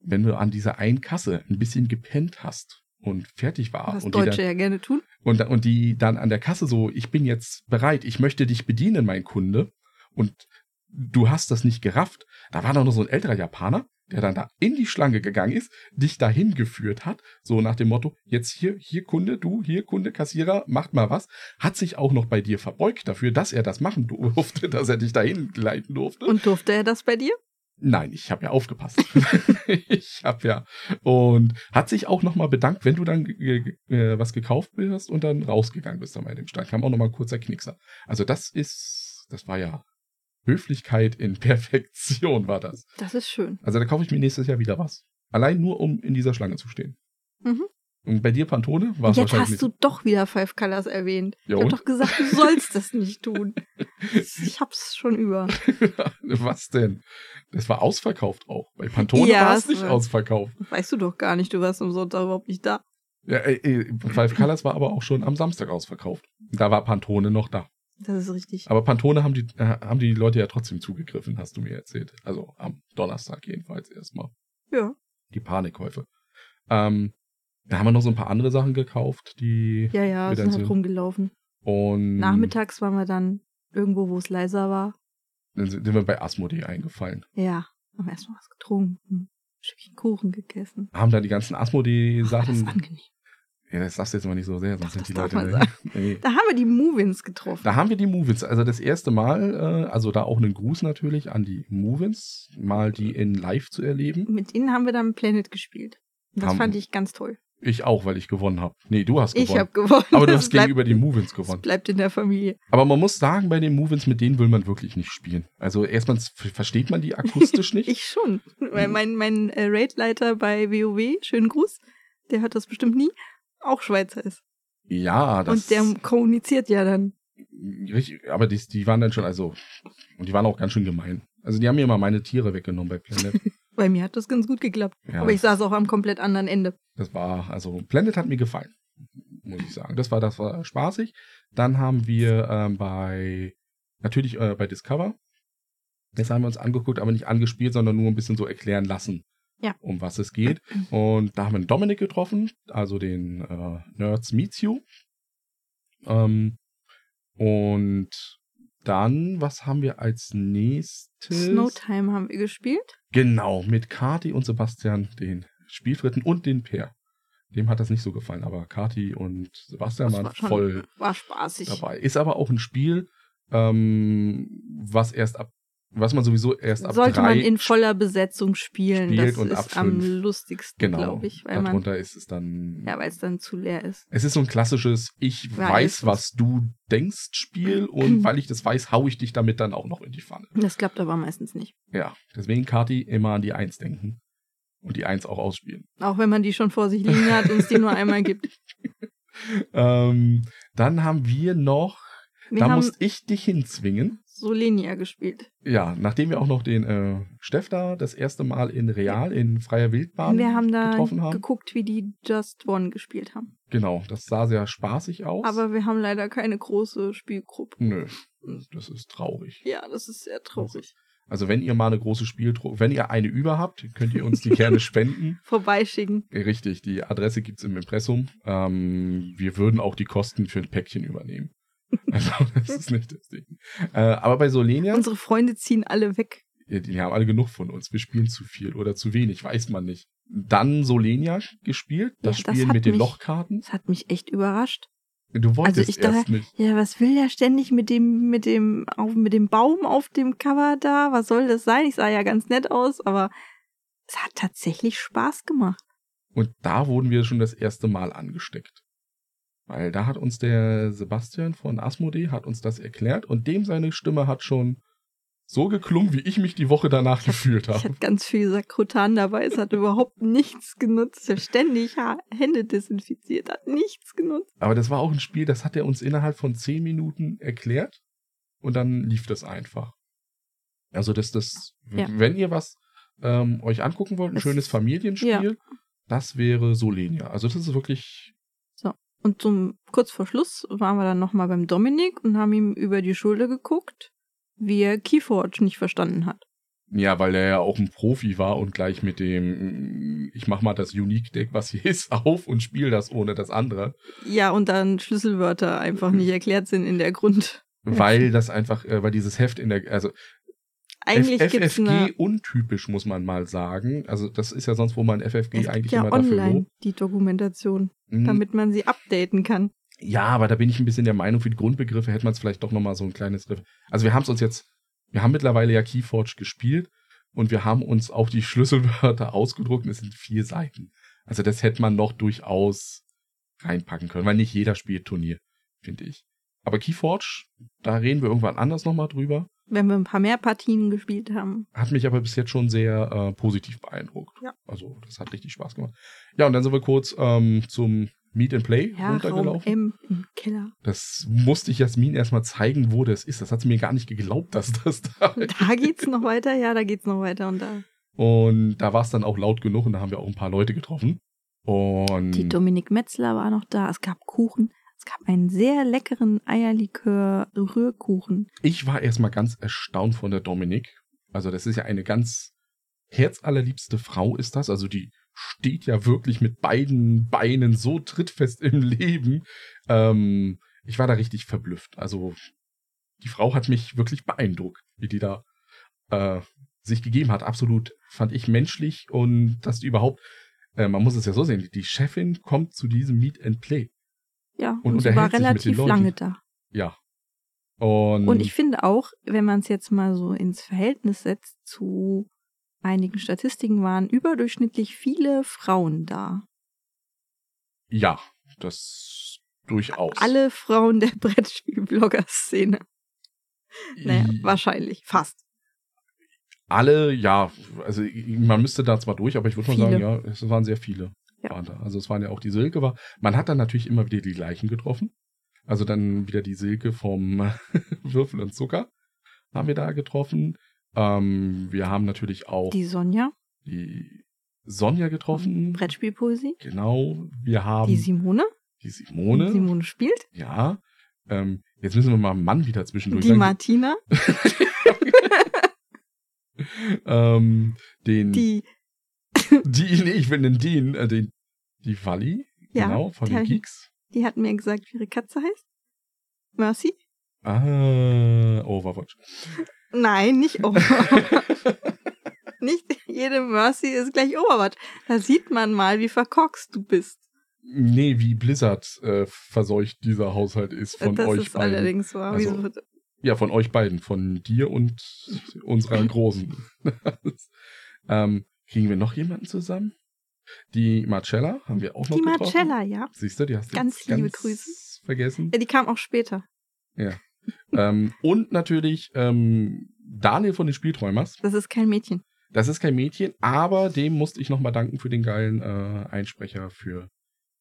wenn du an dieser einen Kasse ein bisschen gepennt hast und fertig war was und die, dann, Deutsche ja gerne tun. und, und die dann an der Kasse so, ich bin jetzt bereit, ich möchte dich bedienen, mein Kunde, und du hast das nicht gerafft, da war doch noch so ein älterer Japaner, der dann da in die Schlange gegangen ist, dich dahin geführt hat, so nach dem Motto, jetzt hier, hier Kunde, du, hier Kunde, Kassierer, macht mal was, hat sich auch noch bei dir verbeugt dafür, dass er das machen durfte, dass er dich dahin leiten durfte. Und durfte er das bei dir? Nein, ich habe ja aufgepasst. ich habe ja und hat sich auch noch mal bedankt, wenn du dann äh, was gekauft hast und dann rausgegangen bist an dem Stand. Kam auch noch mal ein kurzer Knickser. Also das ist, das war ja Höflichkeit in Perfektion war das. Das ist schön. Also da kaufe ich mir nächstes Jahr wieder was. Allein nur um in dieser Schlange zu stehen. Mhm. Und bei dir Pantone war es Jetzt wahrscheinlich hast du doch wieder Five Colors erwähnt. Ja, ich habe doch gesagt, du sollst das nicht tun. Ich hab's schon über. was denn? Das war ausverkauft auch. Bei Pantone Ja, war es nicht war- ausverkauft. Weißt du doch gar nicht, du warst am Sonntag überhaupt nicht da. Ja, äh, äh, Five Colors war aber auch schon am Samstag ausverkauft. Da war Pantone noch da. Das ist richtig. Aber Pantone haben die, äh, haben die Leute ja trotzdem zugegriffen, hast du mir erzählt. Also am Donnerstag jedenfalls erstmal. Ja. Die Panikkäufe. Ähm, da haben wir noch so ein paar andere Sachen gekauft, die Ja, ja, Mit sind halt rumgelaufen. und Nachmittags waren wir dann irgendwo, wo es leiser war. dann sind wir bei Asmodee eingefallen. Ja, haben erstmal was getrunken, ein Stückchen Kuchen gegessen. Haben da die ganzen Oh, das Asmodee-Sachen. ist angenehm. Ja, das sagst du jetzt mal nicht so sehr, sonst Doch, sind die das Leute. nee. Da haben wir die Movins getroffen. Da haben wir die Movins. Also das erste Mal, äh, also da auch einen Gruß natürlich an die Movins, mal die in live zu erleben. Mit ihnen haben wir dann Planet gespielt. Das Haben- fand ich ganz toll. Ich auch, weil ich gewonnen habe. Nee, du hast Ich gewonnen. habe gewonnen. Aber du Das hast bleibt- gegenüber die Movins Das gewonnen. bleibt in der Familie. Aber man muss sagen, bei den Movins, mit denen will man wirklich nicht spielen. Also erstmal versteht man die akustisch nicht. Ich schon. Weil mein, mein äh, Raidleiter bei WoW, schönen Gruß, der hört das bestimmt nie, auch Schweizer ist. ja, das Und der kommuniziert ja dann. richtig, aber die, die waren dann schon, also, und die waren auch ganz schön gemein. Also die haben mir mal meine Tiere weggenommen bei Planet. Bei mir hat das ganz gut geklappt. Ja. Aber ich saß auch am komplett anderen Ende. Das war, also Blended hat mir gefallen, muss ich sagen. Das war, das war spaßig. Dann haben wir ähm, bei, natürlich äh, bei Discover, das haben wir uns angeguckt, aber nicht angespielt, sondern nur ein bisschen so erklären lassen, Ja. um was es geht. Und da haben wir Dominik getroffen, also den äh, Nerds Meets You. Ähm, und dann, was haben wir als nächstes? Snowtime haben wir gespielt. Genau, mit Kati und Sebastian, den Spielfritten und den Peer. Dem hat das nicht so gefallen, aber Kati und Sebastian Das waren war schon- voll War spaßig. dabei. Ist aber auch ein Spiel, ähm, was erst ab, was man sowieso erst ab Sollte man in voller Besetzung spielen. spielt das und ist ab am lustigsten, genau. glaube ich. Weil man, Darunter ist es dann. ja, weil es dann zu leer ist. Es ist so ein klassisches Ich Weiß weiß, was du denkst Spiel und weil ich das weiß, hau ich dich damit dann auch noch in die Pfanne. Das klappt aber meistens nicht. Ja, deswegen Kati immer an die Eins denken und die Eins auch ausspielen. Auch wenn man die schon vor sich liegen hat und es die nur einmal gibt. Ähm, dann haben wir noch, Wir da haben musste ich dich hinzwingen. Solenia gespielt. Ja, nachdem wir auch noch den äh, Steff da das erste Mal in Real, in freier Wildbahn wir haben da getroffen haben. geguckt, wie die Just One gespielt haben. Genau, das sah sehr spaßig aus. Aber wir haben leider keine große Spielgruppe. Nö, das ist traurig. Ja, das ist sehr traurig. Also wenn ihr mal eine große Spieltruppe, wenn ihr eine über habt, könnt ihr uns die gerne spenden. Vorbeischicken. Richtig, die Adresse gibt's im Impressum. Ähm, wir würden auch die Kosten für ein Päckchen übernehmen. Also das ist nicht das Ding. Äh, aber bei Solenia, Unsere Freunde ziehen alle weg. die, die haben alle genug von uns. Wir spielen zu viel oder zu wenig, weiß man nicht. Dann Solenia gespielt, das Ja, das Spiel hat mit den mich- Lochkarten. Das hat mich echt überrascht. Du wolltest Also ich erst dachte- nicht. Ja, was will der ständig mit dem, mit dem, auf, mit dem Baum auf dem Cover da? Was soll das sein? Ich sah ja ganz nett aus, aber es hat tatsächlich Spaß gemacht. Und da wurden wir schon das erste Mal angesteckt. Weil da hat uns der Sebastian von Asmodee hat uns das erklärt und dem seine Stimme hat schon so geklungen, wie ich mich die Woche danach gefühlt Ich habe. hatte ganz viel Sakrotan dabei. Es hat überhaupt nichts genutzt. Ich habe ständig Hände desinfiziert. Hat nichts genutzt. Aber das war auch ein Spiel, das hat er uns innerhalb von zehn Minuten erklärt und dann lief das einfach. Also das, das, Ja. wenn ihr was ähm, euch angucken wollt, ein Es- schönes Familienspiel, ja. das wäre Solenia. Also das ist wirklich, Und zum kurz vor Schluss waren wir dann nochmal beim Dominik und haben ihm über die Schulter geguckt, wie er Keyforge nicht verstanden hat. ja, weil er ja auch ein Profi war und gleich mit dem, ich mach mal das Unique Deck, was hier ist, auf und spiele das ohne das andere. Ja, und dann Schlüsselwörter einfach nicht erklärt sind in der Grund. Weil das einfach, äh, weil dieses Heft in der, also Eigentlich F gibt's FFG untypisch, muss man mal sagen. Also das ist ja sonst, wo man FFG es gibt eigentlich ja immer dafür online lobt. die Dokumentation, Mhm. damit man sie updaten kann. Ja, aber da bin ich ein bisschen der Meinung, für die Grundbegriffe hätte man es vielleicht doch nochmal so ein kleines Riff. Also wir haben es uns jetzt, wir haben mittlerweile ja Keyforge gespielt und wir haben uns auch die Schlüsselwörter ausgedruckt und es sind vier Seiten. Also das hätte man noch durchaus reinpacken können, weil nicht jeder spielt Turnier, finde ich. Aber Keyforge, da reden wir irgendwann anders nochmal drüber. Wenn wir ein paar mehr Partien gespielt haben. Hat mich aber bis jetzt schon sehr äh, positiv beeindruckt. Ja. Also das hat richtig Spaß gemacht. Ja, und dann sind wir kurz ähm, zum Meet and Play Ja, Raum runtergelaufen. M im Keller. Das musste ich Jasmin erstmal zeigen, wo das ist. Das hat sie mir gar nicht geglaubt, dass das da ist. Da geht's noch weiter, ja, da geht's noch weiter und da. Und da war es dann auch laut genug und da haben wir auch ein paar Leute getroffen. Und Die Dominik Metzler war noch da. Es gab Kuchen. Es gab einen sehr leckeren Eierlikör-Rührkuchen. ich war erstmal ganz erstaunt von der Dominik. Also das ist ja eine ganz herzallerliebste Frau ist das. Also die steht ja wirklich mit beiden Beinen so trittfest im Leben. Ähm, ich war da richtig verblüfft. Also die Frau hat mich wirklich beeindruckt, wie die da äh, sich gegeben hat. Absolut fand ich menschlich und dass die überhaupt, äh, man muss es ja so sehen, die Chefin kommt zu diesem Meet and Play. Ja, Und und, sie war relativ lange da. Ja. Und, Und ich finde auch, wenn man es jetzt mal so ins Verhältnis setzt zu einigen Statistiken, waren überdurchschnittlich viele Frauen da. ja, das durchaus. Alle Frauen der Brettspiel-Blogger-Szene. Naja, wahrscheinlich. Fast. Alle, ja, also man müsste da zwar durch, aber ich würde mal Viele. sagen, ja, es waren sehr viele. Ja. Waren da. Also es waren ja auch die Silke war. Man hat dann natürlich immer wieder die gleichen getroffen. Also dann wieder die Silke vom Würfel und Zucker haben wir da getroffen. Ähm, wir haben natürlich auch Die Sonja. die Sonja getroffen. Brettspielpoesie. Genau, wir haben Die Simone. die Simone. Simone spielt. Ja. Ähm, jetzt müssen wir mal einen Mann wieder zwischendurch Die sagen. Martina. ähm, den, die, Die, nee, ich will den Dean, äh, den, die Wally, Ja, genau, von den Geeks. die hat mir gesagt, wie ihre Katze heißt. Mercy? Ah, Overwatch. Nein, nicht Overwatch. nicht jede Mercy ist gleich Overwatch. Da sieht man mal, wie verkorkst du bist. nee, wie Blizzard äh, verseucht dieser Haushalt ist von das euch ist beiden. allerdings wahr. Also, Wieso- Ja, von euch beiden, von dir und unserer Großen. ähm, kriegen wir noch jemanden zusammen? Die Marcella haben wir auch noch die getroffen. Marcella, ja. Siehst du, die hast du Ganz liebe ganz Grüße. vergessen. ja. Die kam auch später. ähm, und natürlich ähm, Daniel von den Spielträumers. Das ist kein Mädchen. Das ist kein Mädchen, aber dem musste ich nochmal danken für den geilen äh, Einsprecher für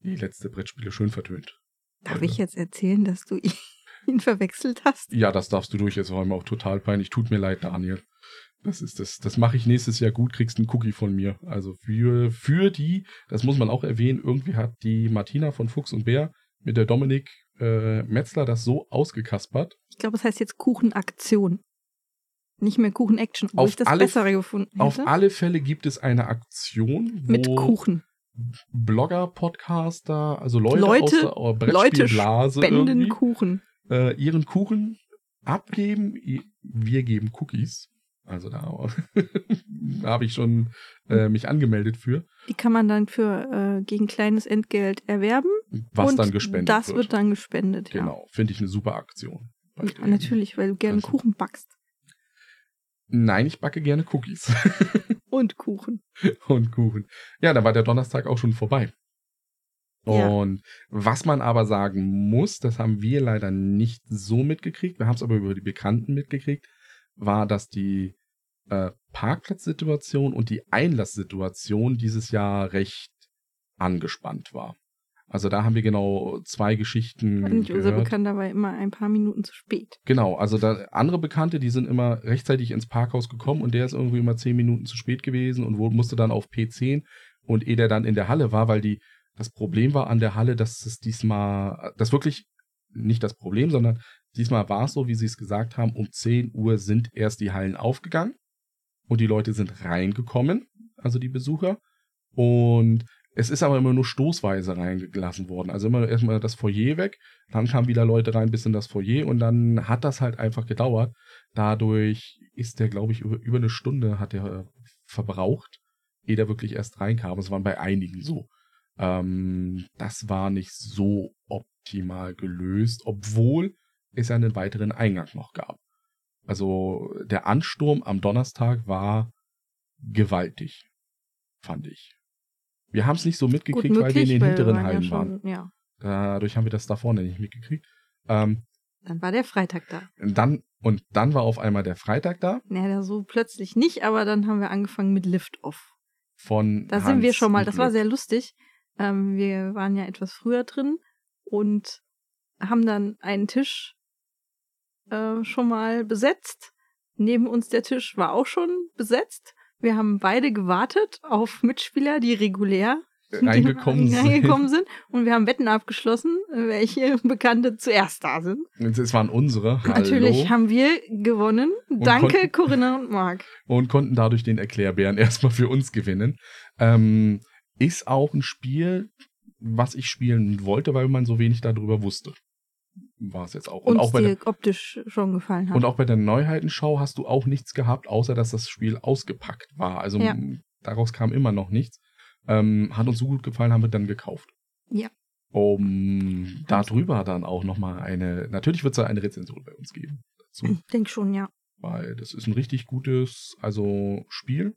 die letzte Brettspiele schön vertönt. Darf Folge. ich jetzt erzählen, dass du ihn verwechselt hast? Ja, das darfst du durch, es war mir auch total peinlich. Tut mir leid, Daniel. Das ist das, das mache ich nächstes Jahr gut, kriegst einen Cookie von mir. Also für, für die, das muss man auch erwähnen, irgendwie hat die Martina von Fuchs und Bär mit der Dominik äh, Metzler das so ausgekaspert. Ich glaube, es heißt jetzt Kuchenaktion. Nicht mehr Kuchen-Action, wo Auf ich das alle- Bessere gefunden Auf hätte. alle Fälle gibt es eine Aktion, wo Mit Kuchen. Blogger, Podcaster, also Leute, Leute- aus der Leute Brettspielblase Spenden Kuchen. äh, ihren Kuchen abgeben. Wir geben Cookies. Also da, da habe ich schon äh, mich angemeldet für, Die kann man dann für äh, gegen kleines Entgelt erwerben. was dann gespendet das wird. wird dann gespendet, Genau, finde ich eine super Aktion. ja. ja. Natürlich, weil du gerne Also- Kuchen backst. Nein, ich backe gerne Cookies Und Kuchen. und Kuchen. Ja, da war der Donnerstag auch schon vorbei. Ja. Und was man aber sagen muss, das haben wir leider nicht so mitgekriegt, wir haben es aber über die Bekannten mitgekriegt, war, dass die äh, Parkplatzsituation und die Einlasssituation dieses Jahr recht angespannt war. Also da haben wir genau zwei Geschichten Und unser. Bekannter war immer ein paar Minuten zu spät. Genau, also da andere Bekannte, die sind immer rechtzeitig ins Parkhaus gekommen und der ist irgendwie immer zehn Minuten zu spät gewesen und musste dann auf P10 und ehe der dann in der Halle war, weil die das Problem war an der Halle, dass es diesmal, das wirklich nicht das Problem, sondern diesmal war es so, wie sie es gesagt haben, um 10 Uhr sind erst die Hallen aufgegangen und die Leute sind reingekommen, also die Besucher und es ist aber immer nur stoßweise reingelassen worden. Also immer erstmal das Foyer weg, dann kamen wieder Leute rein bis in das Foyer und dann hat das halt einfach gedauert. Dadurch ist der, glaube ich, über, über eine Stunde hat er äh, verbraucht, ehe der wirklich erst reinkam. Es waren bei einigen so. Ähm, das war nicht so optimal gelöst, obwohl es einen weiteren Eingang noch gab. Also der Ansturm am Donnerstag war gewaltig, fand ich. Wir haben es nicht so mitgekriegt, weil wir in möglich, den hinteren waren ja Hallen schon, waren. Ja, Dadurch haben wir das da vorne nicht mitgekriegt. Ähm, dann war der Freitag da. dann, und dann war auf einmal der Freitag da Naja, so plötzlich nicht, aber dann haben wir angefangen mit Lift-Off. von Da sind wir Hans schon mal, das war sehr lustig. Ähm, wir waren ja etwas früher drin und haben dann einen Tisch äh, schon mal besetzt. Neben uns der Tisch war auch schon besetzt. Wir haben beide gewartet auf Mitspieler, die regulär reingekommen die sind. reingekommen sind. Und wir haben Wetten abgeschlossen, welche Bekannte zuerst da sind. Es waren unsere. Hallo. Natürlich haben wir gewonnen. Danke, konnten- Corinna und Marc. und konnten dadurch den Erklärbären erstmal für uns gewinnen. Ähm, ist auch ein Spiel, was ich spielen wollte, weil man so wenig darüber wusste. War es jetzt auch. Und Uns auch, bei der, dir optisch schon gefallen hat. und auch bei der Neuheitenschau hast du auch nichts gehabt, außer dass das Spiel ausgepackt war. Also Ja. daraus kam immer noch nichts. Ähm, hat uns so gut gefallen, haben wir dann gekauft. Ja. Um darüber dann auch nochmal eine, natürlich wird es da eine Rezension bei uns geben. Dazu. Ich denke schon, ja. weil das ist ein richtig gutes, also Spiel.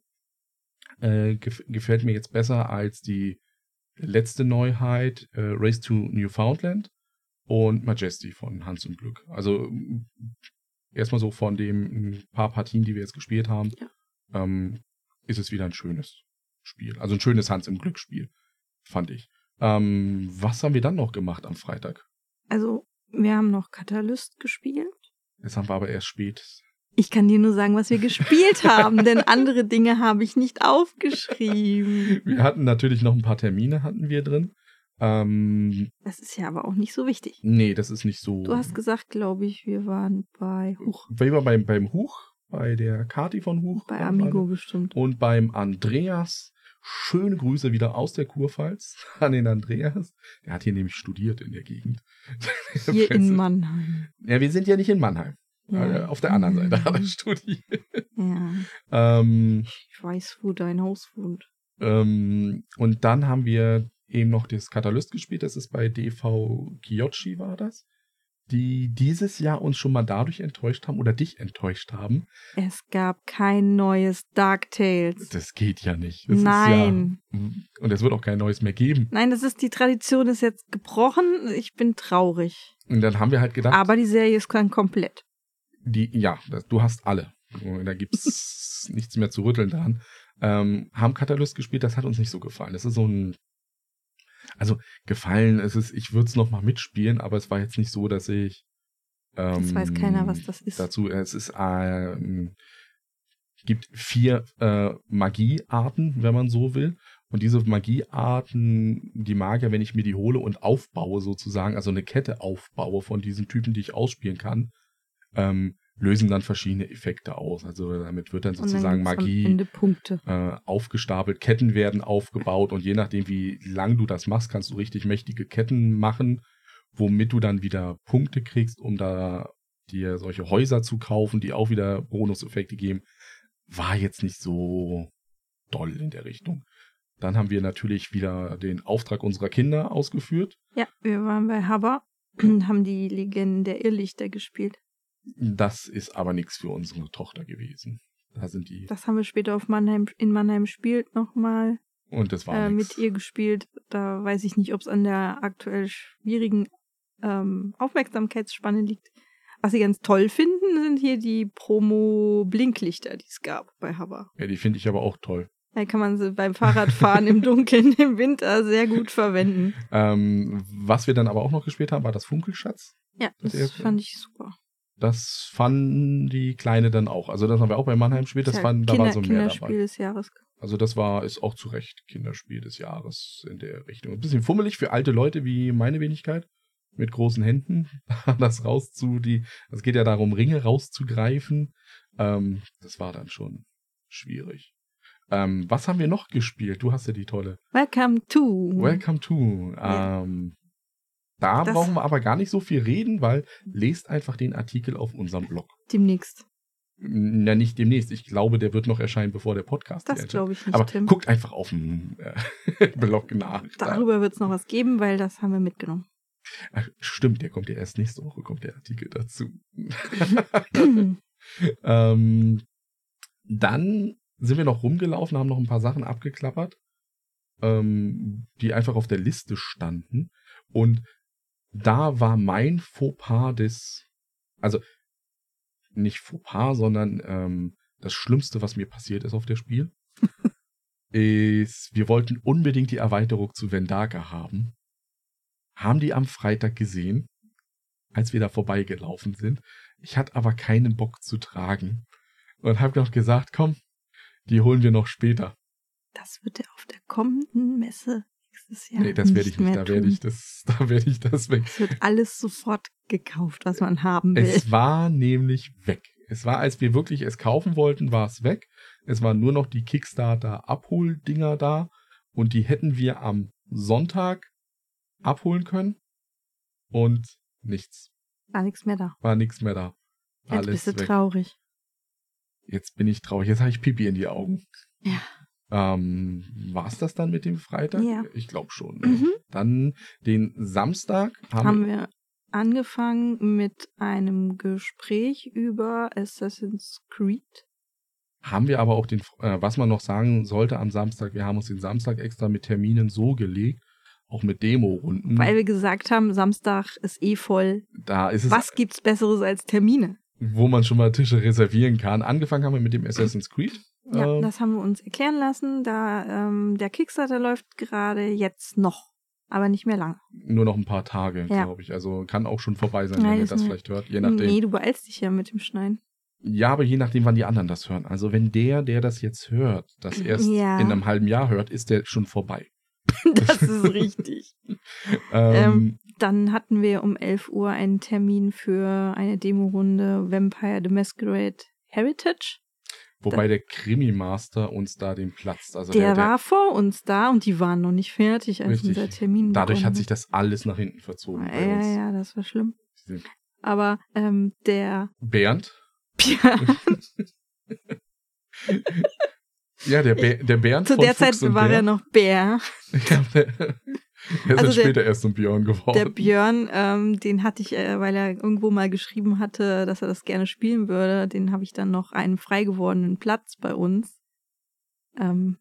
Äh, gef gefällt mir jetzt besser als die letzte Neuheit, äh, Race to Newfoundland und Majesty von Hans und Glück. Also m, erstmal so von dem m, paar Partien, die wir jetzt gespielt haben, Ja. ähm, ist es wieder ein schönes Spiel. Also ein schönes Hans im Glück Spiel, fand ich. Ähm, was haben wir dann noch gemacht am Freitag? Also, wir haben noch Katalyst gespielt. Das haben wir aber erst spät Ich kann dir nur sagen, was wir gespielt haben, denn andere Dinge habe ich nicht aufgeschrieben. Wir hatten natürlich noch ein paar Termine hatten wir drin. Ähm, Das ist ja aber auch nicht so wichtig. nee, das ist nicht so. Du hast gesagt, glaube ich, wir waren bei Huch, Wir waren beim, beim Huch, bei der Kati von Huch. bei. Amigo bestimmt. Und beim Andreas. Schöne Grüße wieder aus der Kurpfalz an den Andreas. Der hat hier nämlich studiert in der Gegend. Hier in Mannheim. Ja, wir sind ja nicht in Mannheim. Ja. Äh, Auf der anderen Seite hat er studiert. Ja, Ähm, ich weiß, wo dein Haus wohnt. ähm, und dann haben wir eben noch das Katalyst gespielt. Das ist bei DV Kiyoshi war das. Die dieses Jahr uns schon mal dadurch enttäuscht haben oder dich enttäuscht haben. Es gab kein neues Dark Tales. Das geht ja nicht. Das Nein. Ja, und es wird auch kein neues mehr geben. Nein, das ist die Tradition ist jetzt gebrochen. Ich bin traurig. Und dann haben wir halt gedacht, Aber die Serie ist dann komplett. die, ja, das, du hast alle. Da gibt's nichts mehr zu rütteln dran. Ähm, haben Katalyst gespielt, das hat uns nicht so gefallen. Das ist so ein, also gefallen, es ist, ich würde es noch mal mitspielen, aber es war jetzt nicht so, dass ich ähm, Das weiß keiner, was das ist. Dazu, es ist ähm, gibt vier äh, Magiearten, wenn man so will. Und diese Magiearten, die Magier, wenn ich mir die hole und aufbaue sozusagen, also eine Kette aufbaue von diesen Typen, die ich ausspielen kann, ähm, lösen dann verschiedene Effekte aus. Also damit wird dann dann sozusagen gibt's Magie äh, aufgestapelt, Ketten werden aufgebaut und je nachdem, wie lang du das machst, kannst du richtig mächtige Ketten machen, womit du dann wieder Punkte kriegst, um da dir solche Häuser zu kaufen, die auch wieder Bonuseffekte geben. War jetzt nicht so doll in der Richtung. Dann haben wir natürlich wieder den Auftrag unserer Kinder ausgeführt. Ja, wir waren bei Haber und haben die Legenden der Irrlichter gespielt. Das ist aber nichts für unsere Tochter gewesen. Da sind die. Das haben wir später auf Mannheim, in Mannheim spielt nochmal Und das war äh, mit ihr gespielt. Da weiß ich nicht, ob es an der aktuell schwierigen ähm, Aufmerksamkeitsspanne liegt. Was sie ganz toll finden, sind hier die Promo-Blinklichter, die es gab bei Haber. Ja, die finde ich aber auch toll. Da kann man sie beim Fahrradfahren im Dunkeln im Winter sehr gut verwenden. Ähm, was wir dann aber auch noch gespielt haben, war das Funkelschatz. Ja, Das das fand ich super. Das fanden die Kleine dann auch. Also das haben wir auch bei Mannheim gespielt. Das ja fanden, da Kinder, war so mehr Kinderspiel dabei. des Jahres. Also das war, ist auch zu Recht Kinderspiel des Jahres in der Richtung. Ein bisschen fummelig für alte Leute wie meine Wenigkeit. Mit großen Händen. Das rauszu, die, es geht ja darum, Ringe rauszugreifen. Ähm, das war dann schon schwierig. Ähm, was haben wir noch gespielt? Du hast ja die tolle. Welcome to. Welcome to. Ähm, da Das- brauchen wir aber gar nicht so viel reden, weil lest einfach den Artikel auf unserem Blog. Demnächst. Na, nicht demnächst. Ich glaube, der wird noch erscheinen, bevor der Podcast Das glaube ich nicht, Aber Tim. guckt einfach auf dem äh, Blog nach. Da- Darüber wird es noch was geben, weil das haben wir mitgenommen. Ach, stimmt, der kommt ja erst nächste Woche, kommt der Artikel dazu. ähm, dann sind wir noch rumgelaufen, haben noch ein paar Sachen abgeklappert, ähm, die einfach auf der Liste standen. Und da war mein Fauxpas des, also nicht Fauxpas, sondern ähm, das Schlimmste, was mir passiert ist auf der Spiel, ist, wir wollten unbedingt die Erweiterung zu Vendaga haben. Haben die am Freitag gesehen, als wir da vorbeigelaufen sind. Ich hatte aber keinen Bock zu tragen. Und habe noch gesagt, komm, die holen wir noch später. Das wird er auf der kommenden Messe nächstes Jahr. nee, das werde ich nicht. Da werde ich das, da werde ich das weg. Es wird alles sofort gekauft, was man haben will. Es war nämlich weg. Es war, als wir wirklich es kaufen wollten, war es weg. Es waren nur noch die Kickstarter-Abholdinger da. Und die hätten wir am Sonntag abholen können. Und nichts. War nichts mehr da. War nichts mehr da. Jetzt Alles bist du weg. traurig. Jetzt bin ich traurig. Jetzt habe ich Pipi in die Augen. Ja. Ähm, War es das dann mit dem Freitag? Ja. Ich glaube schon. ne? Mhm. Dann den Samstag haben, Haben wir angefangen mit einem Gespräch über Assassin's Creed. haben wir aber auch den, äh, was man noch sagen sollte am Samstag, wir haben uns den Samstag extra mit Terminen so gelegt, auch mit Demo-Runden. Weil wir gesagt haben, Samstag ist eh voll. da ist es, Was gibt's Besseres als Termine? wo man schon mal Tische reservieren kann. Angefangen haben wir mit dem Assassin's Creed. Ja, Ähm, das haben wir uns erklären lassen. Da ähm, der Kickstarter läuft gerade jetzt noch, aber nicht mehr lange. nur noch ein paar Tage, Ja. glaube ich. Also kann auch schon vorbei sein, Nein, wenn ihr das vielleicht hört. Je nachdem. Nee, du beeilst dich ja mit dem Schneiden. Ja, aber je nachdem, wann die anderen das hören. Also wenn der, der das jetzt hört, das erst Ja. in einem halben Jahr hört, ist der schon vorbei. das ist richtig. Ähm, Dann hatten wir um 11 Uhr einen Termin für eine Demo-Runde Vampire the Masquerade Heritage. Wobei der Krimi-Master uns da den Platz, also der, der, der, war vor uns da und die waren noch nicht fertig, als Richtig. unser Termin dadurch hat begonnen sich das alles nach hinten verzogen hat. bei Ja, uns. ja, das war schlimm. Aber ähm, der Bernd? Ja, der, Bär, der Bernd zu der Zeit war er noch Bär. Ja, der, der ist Also der- später erst zum Björn geworden. Der Björn, ähm, den hatte ich, äh, weil er irgendwo mal geschrieben hatte, dass er das gerne spielen würde, den habe ich dann noch einen frei gewordenen Platz bei uns ähm,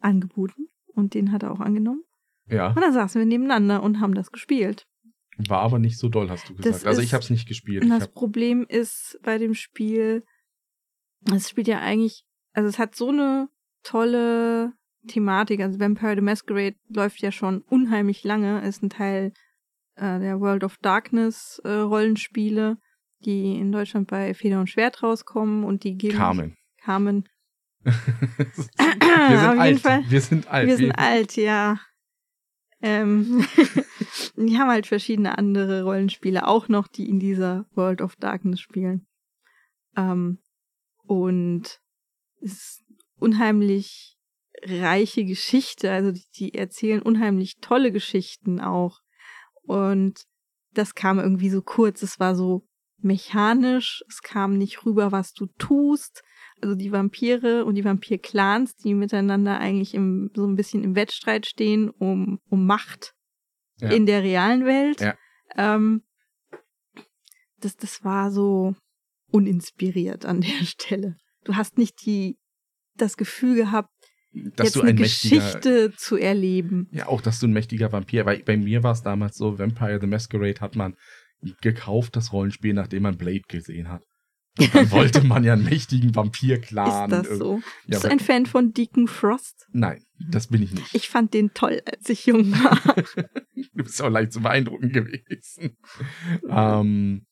angeboten. Und den hat er auch angenommen. ja, Und dann saßen wir nebeneinander und haben das gespielt. war aber nicht so doll, hast du gesagt. Das also ist- ich habe es nicht gespielt. Das Problem ist bei dem Spiel, es spielt ja eigentlich, also es hat so eine tolle Thematik. Also Vampire the Masquerade läuft ja schon unheimlich lange, ist ein Teil äh, der World of Darkness äh, Rollenspiele, die in Deutschland bei Feder und Schwert rauskommen und die geben Carmen. Carmen. wir sind Auf jeden alt. Fall. Wir sind alt. Wir sind alt, ja. Ähm, die haben halt verschiedene andere Rollenspiele auch noch, die in dieser World of Darkness spielen. Ähm, und es ist unheimlich reiche Geschichte, also die, die erzählen unheimlich tolle Geschichten auch. Und das kam irgendwie so kurz, es war so mechanisch, es kam nicht rüber, was du tust. Also die Vampire und die Vampir-Clans, die miteinander eigentlich im, so ein bisschen im Wettstreit stehen um, um Macht Ja. in der realen Welt. Ja. Ähm, das, das war so uninspiriert an der Stelle. Du hast nicht die, das Gefühl gehabt, dass jetzt du eine ein mächtiger, Geschichte zu erleben. ja auch, dass du ein mächtiger Vampir, weil bei mir war es damals so, Vampire the Masquerade hat man gekauft, das Rollenspiel, nachdem man Blade gesehen hat. Und dann wollte man ja einen mächtigen Vampir-Clan. Ist das so? Ja, Bist du ein Fan von Deacon Frost? Nein, das bin ich nicht. Ich fand den toll, als ich jung war. Du bist auch leicht zu beeindrucken gewesen. ähm,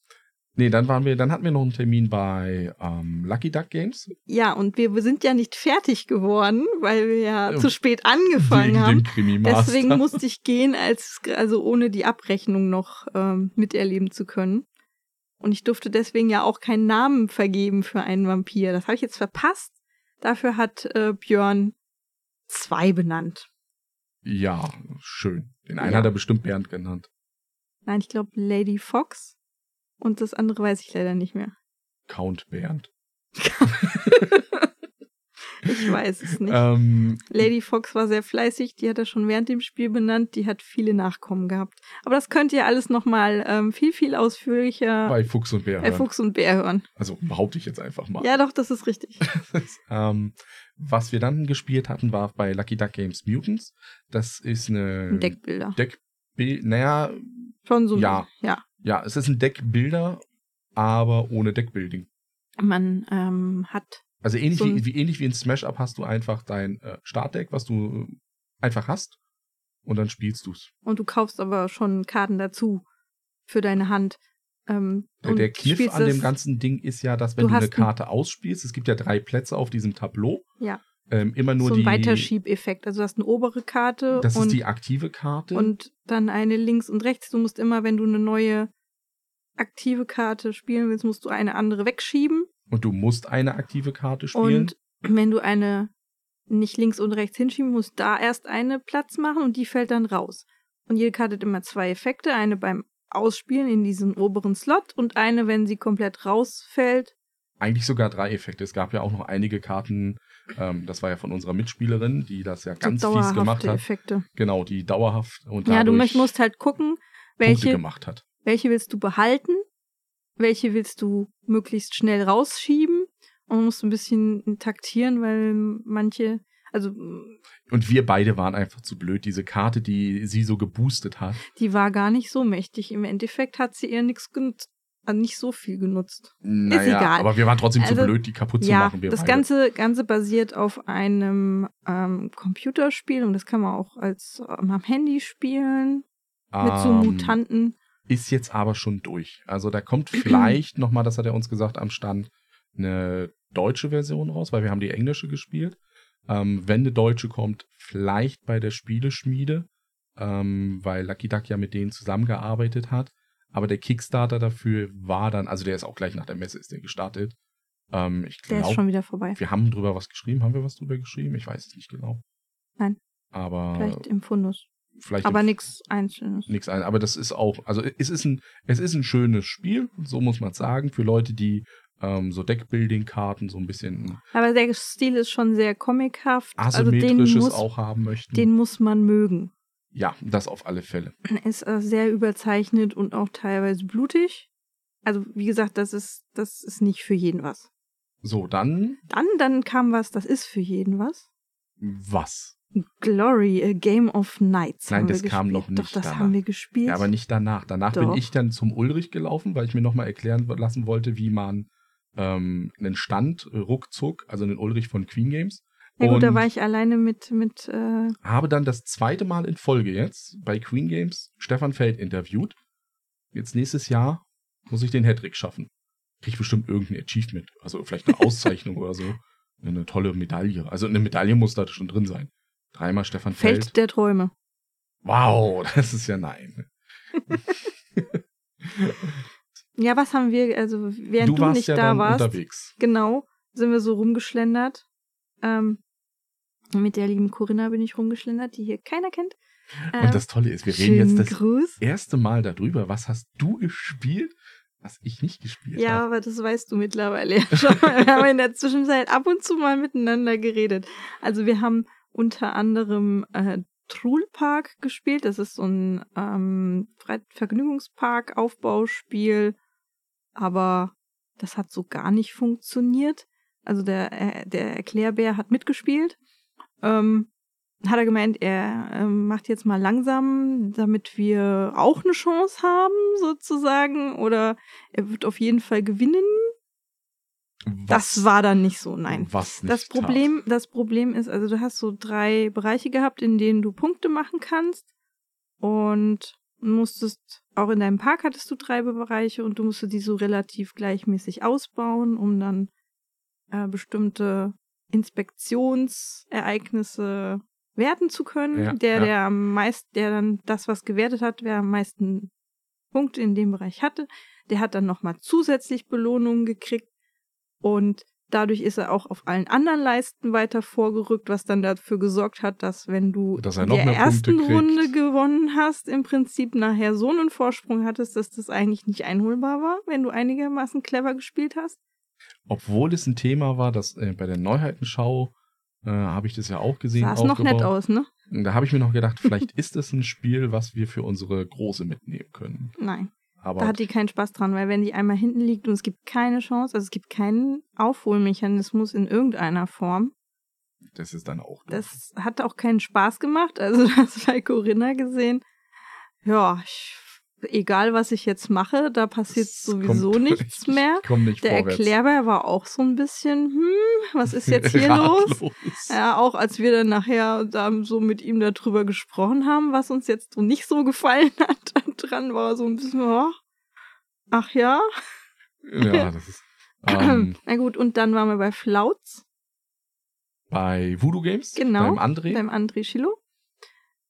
nee, dann waren wir, dann hatten wir noch einen Termin bei ähm, Lucky Duck Games. ja, und wir sind ja nicht fertig geworden, weil wir ja Ja, zu spät angefangen haben. Deswegen musste ich gehen, als also ohne die Abrechnung noch ähm, miterleben zu können. Und ich durfte deswegen ja auch keinen Namen vergeben für einen Vampir. Das habe ich jetzt verpasst. Dafür hat äh, Björn zwei benannt. Ja, schön. Den einen Ja. hat er bestimmt Bernd genannt. Nein, ich glaube Lady Fox. Und das andere weiß ich leider nicht mehr. Count Bernd. Ich weiß es nicht. Ähm, Lady Fox war sehr fleißig, die hat er schon während dem Spiel benannt, die hat viele Nachkommen gehabt. Aber das könnt ihr alles nochmal ähm, viel, viel ausführlicher bei Fuchs und Bär. bei hören. Fuchs und Bär hören. Also behaupte ich jetzt einfach mal. Ja, doch, das ist richtig. ähm, was wir dann gespielt hatten, war bei Lucky Duck Games Mutants. Das ist eine Ein Deckbilder. Deckbild. Naja, Schon so. Ja. Ja. ja, es ist ein Deckbilder, aber ohne Deckbuilding. Man ähm, hat. Also ähnlich, So ein- wie, wie ähnlich wie in Smash Up hast du einfach dein äh, Startdeck, was du äh, einfach hast, und dann spielst du's. Und du kaufst aber schon Karten dazu für deine Hand. Ähm, Der, der Kniff an dem ganzen Ding ist ja, dass wenn Du du, eine Karte ausspielst, es gibt ja drei Plätze auf diesem Tableau. Ja. Ähm, immer nur so ein die. Weiterschiebeffekt. Also du hast eine obere Karte Das und, ist die aktive Karte. und dann eine links und rechts. Du musst immer, wenn du eine neue aktive Karte spielen willst, musst du eine andere wegschieben. Und du musst eine aktive Karte spielen. Und wenn du eine nicht links und rechts hinschieben musst, da erst eine Platz machen und die fällt dann raus. Und jede Karte hat immer zwei Effekte. Eine beim Ausspielen in diesen oberen Slot und eine, wenn sie komplett rausfällt. Eigentlich sogar drei Effekte. Es gab ja auch noch einige Karten, ähm, das war ja von unserer Mitspielerin, die das ja ganz so fies gemacht hat. Effekte. Genau, die dauerhaft und Ja, du musst halt gucken, welche, gemacht hat. welche willst du behalten, welche willst du möglichst schnell rausschieben. Und man muss ein bisschen taktieren, weil manche, also Und wir beide waren einfach zu blöd. Diese Karte, die sie so geboostet hat. die war gar nicht so mächtig. Im Endeffekt hat sie ihr nichts genutzt, also nicht so viel genutzt. Naja, egal. aber wir waren trotzdem Also, zu blöd, die kaputt zu ja, machen. Wir das beide. Ganze, Ganze basiert auf einem ähm, Computerspiel und das kann man auch als ähm, am Handy spielen mit so Ähm, Mutanten. Ist jetzt aber schon durch. Also da kommt vielleicht nochmal, das hat er uns gesagt, am Stand eine deutsche Version raus, weil wir haben die englische gespielt. Ähm, wenn eine deutsche kommt, vielleicht bei der Spieleschmiede, ähm, weil Lucky Duck ja mit denen zusammengearbeitet hat. Aber der Kickstarter dafür war dann, also der ist auch gleich nach der Messe ist der gestartet. Ähm, ich Der ist schon wieder vorbei. wir haben drüber was geschrieben. Haben wir was drüber geschrieben? Ich weiß es nicht genau. Nein. Aber Vielleicht im Fundus. vielleicht Aber nichts Einzelnes. nichts ein. Aber das ist auch, also es ist ein, es ist ein schönes Spiel, so muss man sagen, für Leute, die ähm, so Deckbuilding-Karten so ein bisschen Aber der Stil ist schon sehr comichaft. Also den asymmetrisches muss, auch haben möchten. den muss man mögen. Ja, das auf alle Fälle. Ist äh, sehr überzeichnet und auch teilweise blutig. Also wie gesagt, das ist das ist nicht für jeden was. So, dann Dann dann kam was, das ist für jeden was. was? Glory, a Game of Nights. Nein, das kam gespielt. noch Doch, nicht das danach. haben wir gespielt. Ja, aber nicht danach. Danach Doch. bin ich dann zum Ulrich gelaufen, weil ich mir nochmal erklären lassen wollte, wie man ähm, einen Stand äh, ruckzuck, also einen Ulrich von Queen Games. Ja gut, da und war ich alleine mit mit äh, habe dann das zweite Mal in Folge jetzt bei Queen Games Stefan Feld interviewt. Jetzt nächstes Jahr muss ich den Hattrick schaffen. Krieg ich bestimmt irgendein Achievement, also vielleicht eine Auszeichnung oder so. Eine tolle Medaille. Also eine Medaille muss da schon drin sein. Dreimal Stefan Feld. Feld der Träume. Wow, das ist ja nein. Ja, was haben wir, also während du du, nicht ja da warst, unterwegs. genau, sind wir so rumgeschlendert. Ähm, mit der lieben Corinna bin ich rumgeschlendert, die hier keiner kennt. Ähm, Und das Tolle ist, wir reden jetzt das Gruß. erste Mal darüber. Was hast du gespielt, was ich nicht gespielt Ja, habe? aber das weißt du mittlerweile ja schon. Wir haben in der Zwischenzeit ab und zu mal miteinander geredet. Also wir haben unter anderem äh, Trulpark gespielt. Das ist so ein ähm, Vergnügungspark-Aufbauspiel. Aber das hat so gar nicht funktioniert. Also der, äh, der Erklärbär hat mitgespielt. Ähm, hat er gemeint, er ähm, macht jetzt mal langsam, damit wir auch eine Chance haben, sozusagen. Oder er wird auf jeden Fall gewinnen. Das war dann nicht so, nein. Was nicht Das Problem, das Problem ist, also du hast so drei Bereiche gehabt, in denen du Punkte machen kannst und musstest, auch in deinem Park hattest du drei Bereiche und du musstest die so relativ gleichmäßig ausbauen, um dann äh, bestimmte Inspektionsereignisse werten zu können. Ja, der, ja. der am meisten, der dann das, was gewertet hat, wer am meisten Punkte in dem Bereich hatte, der hat dann nochmal zusätzlich Belohnungen gekriegt und dadurch ist er auch auf allen anderen Leisten weiter vorgerückt, was dann dafür gesorgt hat, dass wenn du Dass in der ersten. Runde gewonnen hast, im Prinzip nachher so einen Vorsprung hattest, dass das eigentlich nicht einholbar war, wenn du einigermaßen clever gespielt hast. Obwohl es ein Thema war, dass äh, bei der Neuheitenschau äh, habe ich das ja auch gesehen. Sah es noch nett aus, ne? Da habe ich mir noch gedacht, vielleicht ist es ein Spiel, was wir für unsere Große mitnehmen können. Nein. Aber Da hat die keinen Spaß dran, weil wenn die einmal hinten liegt und es gibt keine Chance, also es gibt keinen Aufholmechanismus in irgendeiner Form, das ist dann auch doof. das hat auch keinen Spaß gemacht. Also das bei Corinna gesehen. Ja, ich, egal was ich jetzt mache, da passiert Es sowieso nichts mehr. Ich komm nicht Der vorwärts. Erklärbär war auch so ein bisschen, hm, was ist jetzt hier los? Ja, auch als wir dann nachher da so mit ihm darüber gesprochen haben, was uns jetzt so nicht so gefallen hat, dran war er so ein bisschen, oh, ach ja. Ja, das ist. Ähm, Na gut, und dann waren wir bei Flautz, bei Voodoo Games, Genau, beim André. beim André Schilo.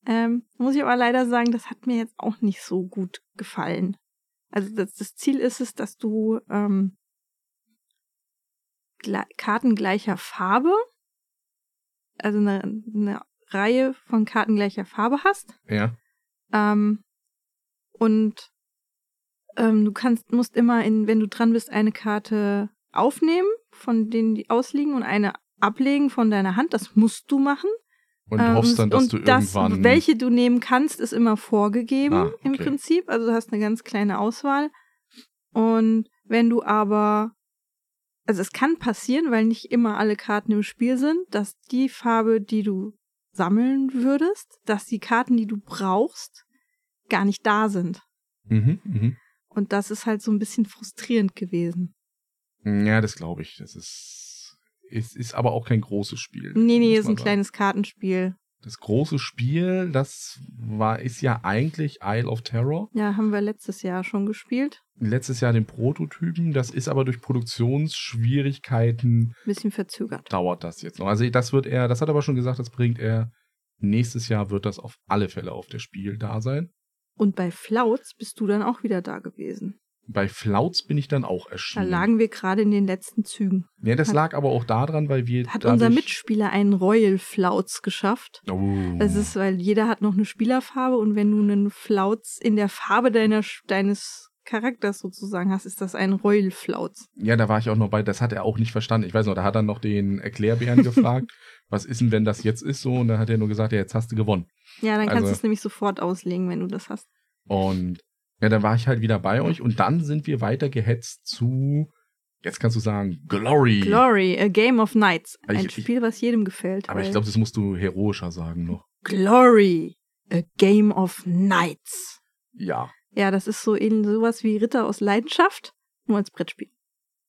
Ähm, muss ich aber leider sagen, das hat mir jetzt auch nicht so gut gefallen. Also das, das Ziel ist es, dass du ähm, Karten gleicher Farbe, also eine, eine Reihe von Karten gleicher Farbe hast. ja. Ähm, und ähm, du kannst, musst immer, in, wenn du dran bist, eine Karte aufnehmen, von denen die ausliegen und eine ablegen von deiner Hand. Das musst du machen. Und du Ähm, hoffst dann, dass du irgendwann. welche du nehmen kannst, ist immer vorgegeben Ah, im okay. Prinzip. Also du hast eine ganz kleine Auswahl. Und wenn du aber, also es kann passieren, weil nicht immer alle Karten im Spiel sind, dass die Farbe, die du sammeln würdest, dass die Karten, die du brauchst, gar nicht da sind. Mhm, mhm. Und das ist halt so ein bisschen frustrierend gewesen. Ja, das glaube ich. Das ist, ist, ist aber auch kein großes Spiel. Nee, nee, muss ist ein sagen. kleines Kartenspiel. Das große Spiel, das war, ist ja eigentlich Isle of Terror. Ja, haben wir letztes Jahr schon gespielt. letztes Jahr den Prototypen. Das ist aber durch Produktionsschwierigkeiten Bisschen verzögert. dauert das jetzt noch. Also das wird er, das hat er aber schon gesagt, das bringt er. Nächstes Jahr wird das auf alle Fälle auf der Spiel da sein. Und bei Flautz bist du dann auch wieder da gewesen. Bei Flautz bin ich dann auch Da erschienen. lagen wir gerade in den letzten Zügen. ja, das lag aber auch daran, weil wir. Hat dadurch- unser Mitspieler einen Royal Flautz geschafft. Oh. Das ist, weil jeder hat noch eine Spielerfarbe und wenn du einen Flautz in der Farbe deiner, deines Charakters sozusagen hast, ist das ein Royal Flautz. Ja, da war ich auch noch bei, das hat er auch nicht verstanden. Ich weiß noch, da hat er noch den Erklärbären gefragt, was ist denn, wenn das jetzt ist so? Und dann hat er nur gesagt, ja, jetzt hast du gewonnen. Ja, dann kannst Also- du es nämlich sofort auslegen, wenn du das hast. Und ja, dann war ich halt wieder bei euch und dann sind wir weiter gehetzt zu, jetzt kannst du sagen, Glory. Glory, A Game of Nights. Ein ich- ich- Spiel, was jedem gefällt. Aber ich glaube, das musst du heroischer sagen noch. Glory, A Game of Nights. Ja, Ja, das ist so ähnlich sowas wie Ritter aus Leidenschaft, nur als Brettspiel.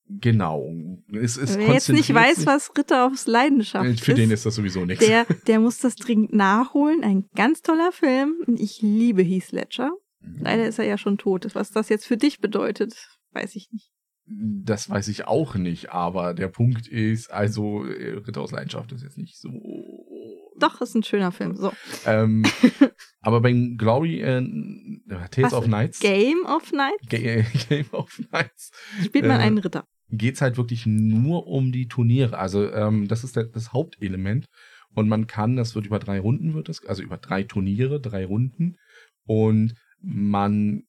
genau. Es, es Wer jetzt nicht weiß, sich- was Ritter aus Leidenschaft Äh, Für ist, den ist das sowieso nichts. der, der muss das dringend nachholen. Ein ganz toller Film. Ich liebe Heath Ledger. Leider ist er ja schon tot. Was das jetzt für dich bedeutet, weiß ich nicht. Das weiß ich auch nicht, aber der Punkt ist, also äh, Ritter aus Leidenschaft ist jetzt nicht so. Doch, ist ein schöner Film. So. Ähm, aber beim Glory äh, Tales Was? of Nights, Game of Night Ga äh, Game of Nights, spielt man Äh, einen Ritter. geht's halt wirklich nur um die Turniere. Also ähm, das ist der, das Hauptelement. Und man kann, das wird über drei Runden, wird das, also über drei Turniere, drei Runden. Und man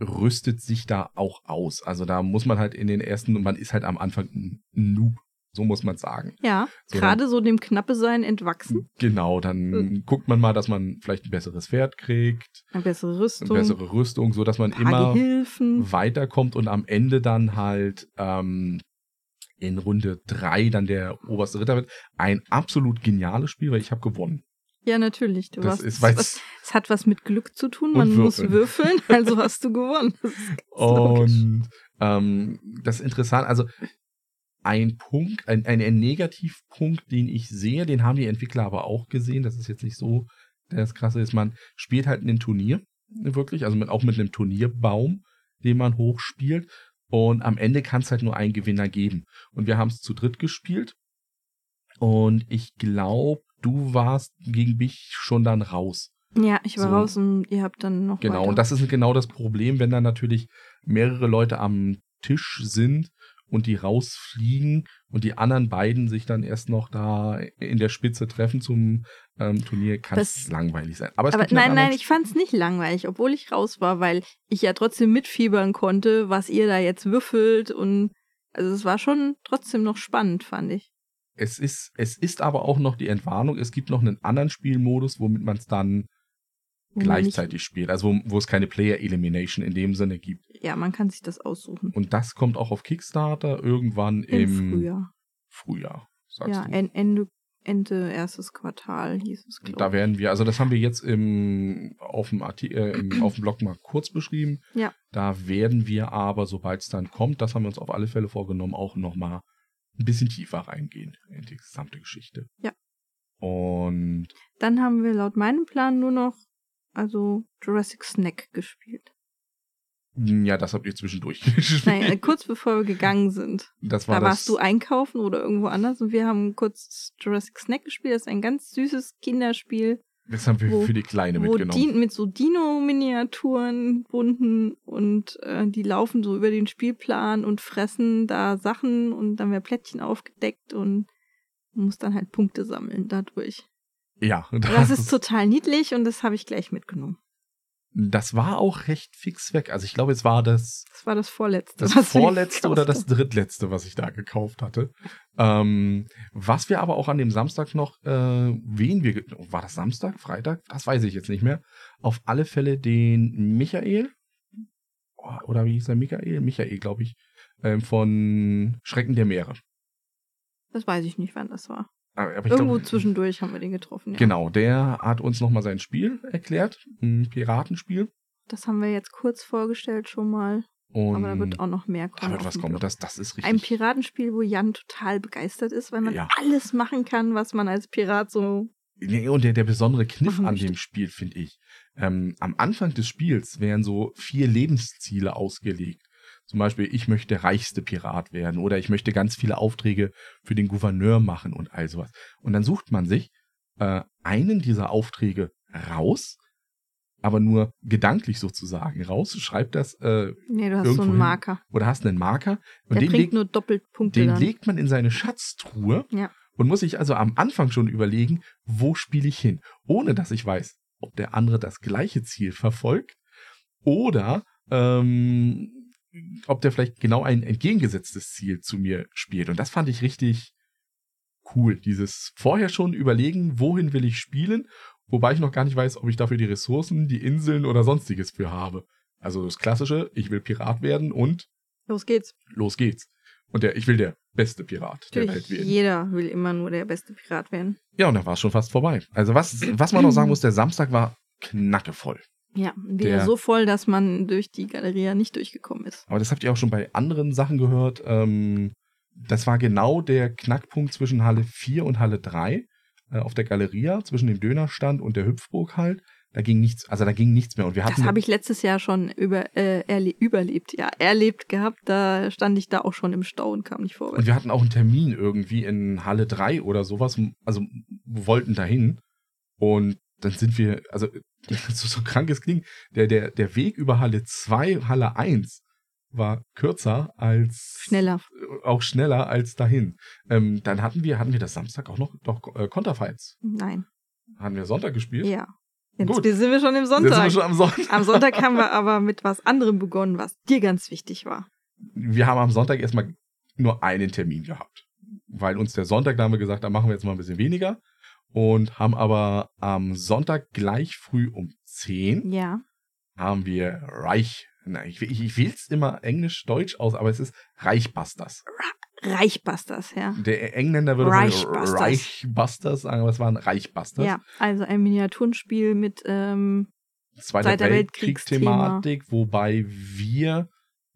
rüstet sich da auch aus. Also da muss man halt in den ersten, man ist halt am Anfang ein Noob, so muss man sagen. Ja, so gerade so dem Knappe sein entwachsen. Genau, dann Mhm. guckt man mal, dass man vielleicht ein besseres Pferd kriegt, Eine bessere eine Rüstung. bessere Rüstung, so dass man immer Gehilfen. weiterkommt und am Ende dann halt ähm, in Runde drei dann der oberste Ritter wird. Ein absolut geniales Spiel, weil ich habe gewonnen. Ja, natürlich. Du Das warst, ist, was, es hat was mit Glück zu tun. Man muss Würfeln. würfeln, also hast du gewonnen. Das. Und ähm, das ist interessant, also ein Punkt, ein, ein, ein Negativpunkt, den ich sehe, den haben die Entwickler aber auch gesehen, das ist jetzt nicht so, das krasse ist, man spielt halt ein Turnier, wirklich, also mit, auch mit einem Turnierbaum, den man hochspielt und am Ende kann es halt nur einen Gewinner geben. Und wir haben es zu dritt gespielt und ich glaube, du warst gegen mich schon dann raus. Ja, ich war So. raus und ihr habt dann noch Genau, weiter. und das ist genau das Problem, wenn dann natürlich mehrere Leute am Tisch sind und die rausfliegen und die anderen beiden sich dann erst noch da in der Spitze treffen zum ähm, Turnier, kann es langweilig sein. Aber, es Aber nein, nein, ich fand's nicht langweilig, obwohl ich raus war, weil ich ja trotzdem mitfiebern konnte, was ihr da jetzt würfelt und also es war schon trotzdem noch spannend, fand ich. Es ist, es ist aber auch noch die Entwarnung. Es gibt noch einen anderen Spielmodus, womit man es dann gleichzeitig spielt. Also wo, wo es keine Player Elimination in dem Sinne gibt. Ja, man kann sich das aussuchen. Und das kommt auch auf Kickstarter irgendwann Im im Frühjahr. Frühjahr, sagst Ja, du. en- Ende, Ende erstes Quartal hieß es, glaube Da werden wir, also das haben wir jetzt im, auf, dem Arti äh, im, auf dem Blog mal kurz beschrieben. Ja. Da werden wir aber, sobald es dann kommt, das haben wir uns auf alle Fälle vorgenommen, auch nochmal ein bisschen tiefer reingehen in die gesamte Geschichte. Ja. Und Dann haben wir laut meinem Plan nur noch also Jurassic Snack gespielt. ja, das habt ihr zwischendurch gespielt. Nein, äh, kurz bevor wir gegangen sind. das war Da das, warst du einkaufen oder irgendwo anders und wir haben kurz Jurassic Snack gespielt. Das ist ein ganz süßes Kinderspiel, das haben wir wo- für die Kleine mitgenommen. Din mit so Dino-Miniaturen bunten und äh, die laufen so über den Spielplan und fressen da Sachen und dann werden Plättchen aufgedeckt und man muss dann halt Punkte sammeln dadurch. ja, Das ist total niedlich und das habe ich gleich mitgenommen. Das war auch recht fix weg. Also ich glaube, es war das Das war das vorletzte. das vorletzte oder das drittletzte, was ich da gekauft hatte. Ähm, was wir aber auch an dem Samstag noch, äh, wen wir, ge- war das Samstag, Freitag? Das weiß ich jetzt nicht mehr. Auf alle Fälle den Michael, oh, oder wie hieß er, Michael? Michael, glaube ich, ähm, von Schrecken der Meere. Das weiß ich nicht, wann das war. Ich Irgendwo glaub- zwischendurch haben wir den getroffen. Ja. Genau, der hat uns nochmal sein Spiel erklärt, ein Piratenspiel. Das haben wir jetzt kurz vorgestellt schon mal. Und aber da wird auch noch mehr da kommen. wird auf was kommen. Das, das ist richtig. Ein Piratenspiel, wo Jan total begeistert ist, weil man Ja. alles machen kann, was man als Pirat so. Nee, und der, der besondere Kniff an möchte. dem Spiel, finde ich. Ähm, am Anfang des Spiels werden so vier Lebensziele ausgelegt. Zum Beispiel, ich möchte der reichste Pirat werden oder ich möchte ganz viele Aufträge für den Gouverneur machen und all sowas. Und dann sucht man sich äh, einen dieser Aufträge raus, aber nur gedanklich sozusagen raus, schreibt das äh, Nee, du hast so einen hin. Marker. oder hast einen Marker und Der den, bringt legt, nur doppelt Punkte den dann. legt man in seine Schatztruhe Ja. und muss sich also am Anfang schon überlegen, wo spiele ich hin, ohne dass ich weiß, ob der andere das gleiche Ziel verfolgt oder ähm, ob der vielleicht genau ein entgegengesetztes Ziel zu mir spielt. Und das fand ich richtig cool. Dieses vorher schon überlegen, wohin will ich spielen, wobei ich noch gar nicht weiß, ob ich dafür die Ressourcen, die Inseln oder sonstiges für habe. Also das klassische, ich will Pirat werden und Los geht's. los geht's. Und der, ich will der beste Pirat der Welt Natürlich, werden. jeder will immer nur der beste Pirat werden. Ja, und da war es schon fast vorbei. Also was, was man noch sagen muss, der Samstag war knackevoll. Ja, wieder Der- so voll, dass man durch die Galeria nicht durchgekommen ist. Aber das habt ihr auch schon bei anderen Sachen gehört. Ähm, das war genau der Knackpunkt zwischen Halle 4 und Halle 3 äh, auf der Galeria, zwischen dem Dönerstand und der Hüpfburg halt. Da ging nichts, also da ging nichts mehr. Und wir hatten Das habe ich letztes Jahr schon über, äh, erle überlebt, ja, erlebt gehabt. Da stand ich da auch schon im Stau und kam nicht vorwärts. Und wir hatten auch einen Termin irgendwie in Halle 3 oder sowas, also wollten dahin. Und dann sind wir, also so, so krank es klingt, der, der, der Weg über Halle 2, Halle 1 war kürzer als Schneller. auch schneller als dahin. Ähm, dann hatten wir, hatten wir das Samstag auch noch doch, äh, Konterfights. Nein. Haben wir Sonntag gespielt? Ja. Jetzt Gut. sind wir schon im Jetzt sind Sonntag. wir schon am Sonntag. Am Sonntag haben wir aber mit was anderem begonnen, was dir ganz wichtig war. wir haben am Sonntag erstmal nur einen Termin gehabt. Weil uns der Sonntag, da haben wir gesagt, da machen wir jetzt mal ein bisschen weniger. Und haben aber am Sonntag gleich früh um 10 Ja. haben wir Reich. Na, ich, ich, ich wähl's immer Englisch-Deutsch aus, aber es ist Reichbusters. Reichbusters, ja. Der Engländer würde Reichbusters. Reichbusters sagen, aber es waren Reichbusters. Ja, also ein Miniaturenspiel mit, ähm, Zweiter Zweiter Weltkriegsthematik, wobei wir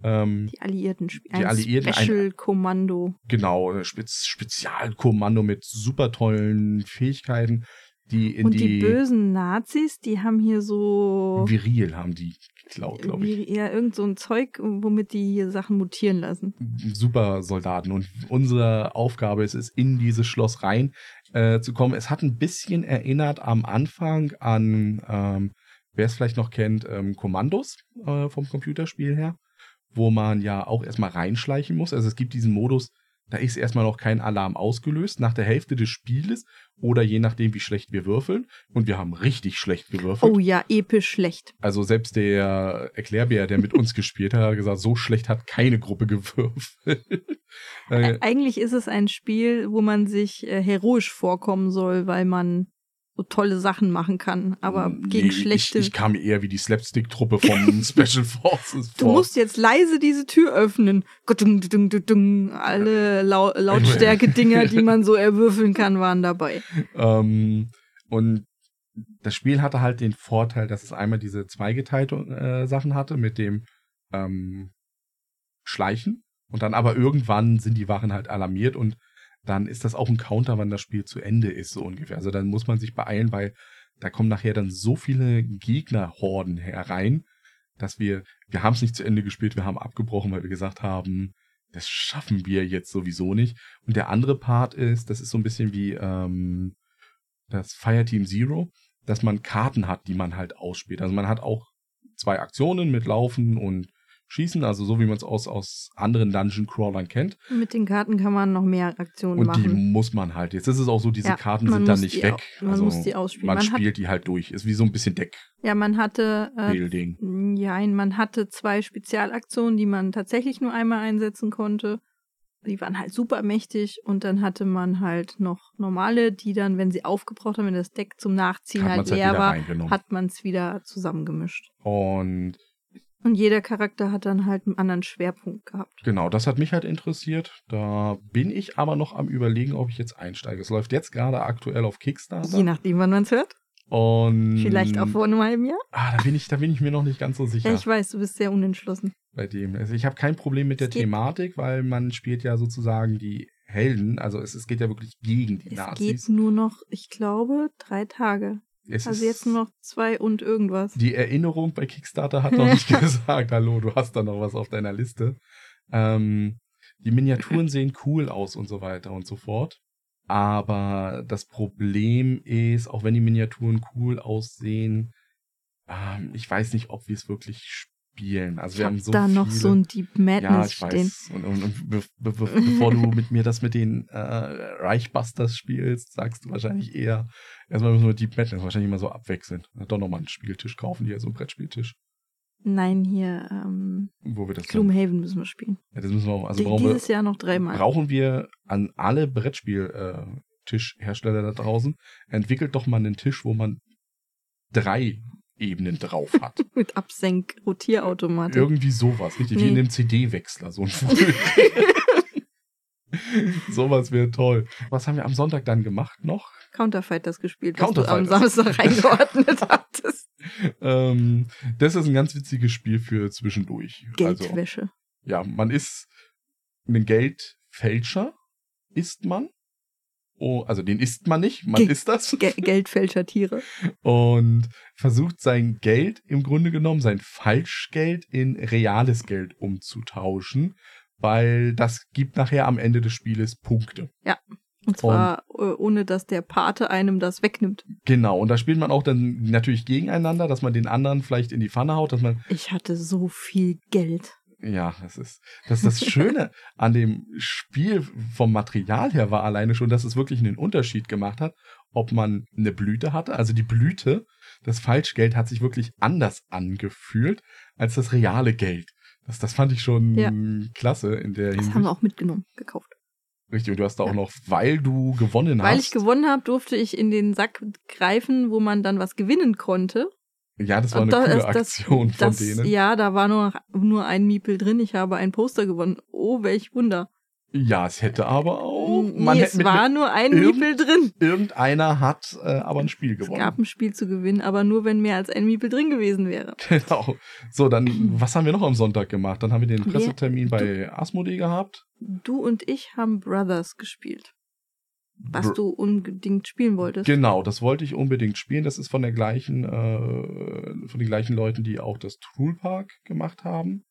ähm, die Alliierten. Die ein Alliierten, Special-Kommando. genau ein Spez Spezialkommando mit super tollen Fähigkeiten, die Und die, die, bösen Nazis, die haben hier so Viril haben die geklaut, glaube ich. ja, irgend so ein Zeug, womit die hier Sachen mutieren lassen. Super Soldaten und unsere Aufgabe ist es, in dieses Schloss rein äh, zu kommen. Es hat ein bisschen erinnert am Anfang an, ähm, wer es vielleicht noch kennt, ähm, Kommandos äh, vom Computerspiel her, wo man ja auch erstmal reinschleichen muss. Also es gibt diesen Modus, da ist erstmal noch kein Alarm ausgelöst nach der Hälfte des Spieles oder je nachdem, wie schlecht wir würfeln. Und wir haben richtig schlecht gewürfelt. Oh ja, episch schlecht. Also selbst der Erklärbär, der mit uns gespielt hat, hat gesagt, so schlecht hat keine Gruppe gewürfelt. äh, Ä- Eigentlich ist es ein Spiel, wo man sich äh, heroisch vorkommen soll, weil man so tolle Sachen machen kann. Aber gegen nee, schlechte. Ich, ich kam mir eher wie die Slapstick-Truppe vom Special Forces du vor. musst jetzt leise diese Tür öffnen. Alle Lau Lautstärke-Dinger, die man so erwürfeln kann, waren dabei. Ähm, und das Spiel hatte halt den Vorteil, dass es einmal diese zweigeteilte äh, Sachen hatte mit dem ähm, Schleichen und dann aber irgendwann sind die Wachen halt alarmiert und dann ist das auch ein Counter, wann das Spiel zu Ende ist, so ungefähr. Also dann muss man sich beeilen, weil da kommen nachher dann so viele Gegnerhorden herein, dass wir, wir haben es nicht zu Ende gespielt, wir haben abgebrochen, weil wir gesagt haben, das schaffen wir jetzt sowieso nicht. Und der andere Part ist, das ist so ein bisschen wie ähm, das Fireteam Zero, dass man Karten hat, die man halt ausspielt. Also man hat auch zwei Aktionen mit Laufen und Schießen, also so wie man es aus, aus anderen Dungeon Crawlern kennt. Mit den Karten kann man noch mehr Aktionen Und die machen. muss man halt. Jetzt ist es auch so, diese Ja, Karten sind dann nicht die weg. man also muss die ausspielen. Man, Man spielt die halt durch. Ist wie so ein bisschen Ja, man hatte äh, Deckbuilding. Ja, man hatte zwei Spezialaktionen, die man tatsächlich nur einmal einsetzen konnte. Die waren halt super mächtig und dann hatte man halt noch normale, die dann, wenn sie aufgebraucht haben, wenn das Deck zum Nachziehen Hat halt halt leer wieder war, hat man es wieder zusammengemischt. Und Und jeder Charakter hat dann halt einen anderen Schwerpunkt gehabt. genau, das hat mich halt interessiert. Da bin ich aber noch am überlegen, ob ich jetzt einsteige. Es läuft jetzt gerade aktuell auf Kickstarter. Je nachdem, wann man es hört. Und Vielleicht auch vor einem halben Jahr. Ah, da bin ich, da bin ich mir noch nicht ganz so sicher Ja, ich weiß, du bist sehr unentschlossen. bei dem. Also ich habe kein Problem mit der Es Thematik, weil man spielt ja sozusagen die Helden. Also es, es geht ja wirklich gegen die Es Nazis. geht nur noch, ich glaube, drei Tage. Es Also jetzt nur noch zwei und irgendwas. Die Erinnerung bei Kickstarter hat noch nicht gesagt, hallo, du hast da noch was auf deiner Liste. Ähm, die Miniaturen sehen cool aus und so weiter und so fort. Aber das Problem ist, auch wenn die Miniaturen cool aussehen, ähm, ich weiß nicht, ob wir es wirklich spielen. Also ich wir hab haben so da viele, noch so ein Deep ja, Madness ich stehen. Und, und, und be be be bevor du mit mir das mit den äh, Reichbusters spielst, sagst du wahrscheinlich eher, erstmal müssen wir Deep Madness wahrscheinlich immer so abwechseln. Doch nochmal einen Spieltisch kaufen, hier so einen Brettspieltisch, Nein, hier, ähm, wo wir das Gloomhaven müssen wir spielen. ja, das müssen wir auch, also Die- brauchen wir, Dieses Jahr noch dreimal. brauchen wir an alle Brettspiel-Tischhersteller da draußen, entwickelt doch mal einen Tisch, wo man drei Ebenen drauf hat. Mit Absenk-Rotierautomatik. Irgendwie sowas, richtig wie Nee. in dem CD-Wechsler, so ein Sowas wäre toll. Was haben wir am Sonntag dann gemacht noch? Counterfighters gespielt, was du am. Samstag reingeordnet hattest. Ähm, das ist ein ganz witziges Spiel für zwischendurch. Also, Geldwäsche. ja, man ist ein Geldfälscher, ist man. Oh, also den isst man nicht, man Ge- ist das. Ge Geldfälscher Tiere. Und versucht sein Geld im Grunde genommen, sein Falschgeld in reales Geld umzutauschen, weil das gibt nachher am Ende des Spieles Punkte. Und zwar äh, ohne, dass der Pate einem das wegnimmt. Genau, und da spielt man auch dann natürlich gegeneinander, dass man den anderen vielleicht in die Pfanne haut, dass man, Ich hatte so viel Geld. Ja, das ist, das ist das Schöne an dem Spiel vom Material her war alleine schon, dass es wirklich einen Unterschied gemacht hat, ob man eine Blüte hatte. Also die Blüte, das Falschgeld hat sich wirklich anders angefühlt als das reale Geld. Das, das fand ich schon Ja. klasse in der Das Hinsicht. haben wir auch mitgenommen, gekauft. Richtig, und du hast da auch Ja. noch, weil du gewonnen Weil hast. ich gewonnen habe, durfte ich in den Sack greifen, wo man dann was gewinnen konnte. Ja, das war eine da- coole das- Aktion von das, denen. Ja, da war nur, nur ein Miepel drin. Ich habe ein Poster gewonnen. Oh, welch Wunder. Ja, es hätte aber auch. man es war nur ein Miepel drin. irgendeiner hat äh, aber ein Spiel Es gewonnen. gab ein Spiel zu gewinnen, aber nur wenn mehr als ein Miepel drin gewesen wäre. Genau. So, dann, was haben wir noch am Sonntag gemacht? Dann haben wir den Pressetermin bei Asmodee gehabt. Du und ich haben Brothers gespielt, was du unbedingt spielen wolltest. Genau, das wollte ich unbedingt spielen. Das ist von der gleichen, äh, von den gleichen Leuten, die auch das Toolpark gemacht haben.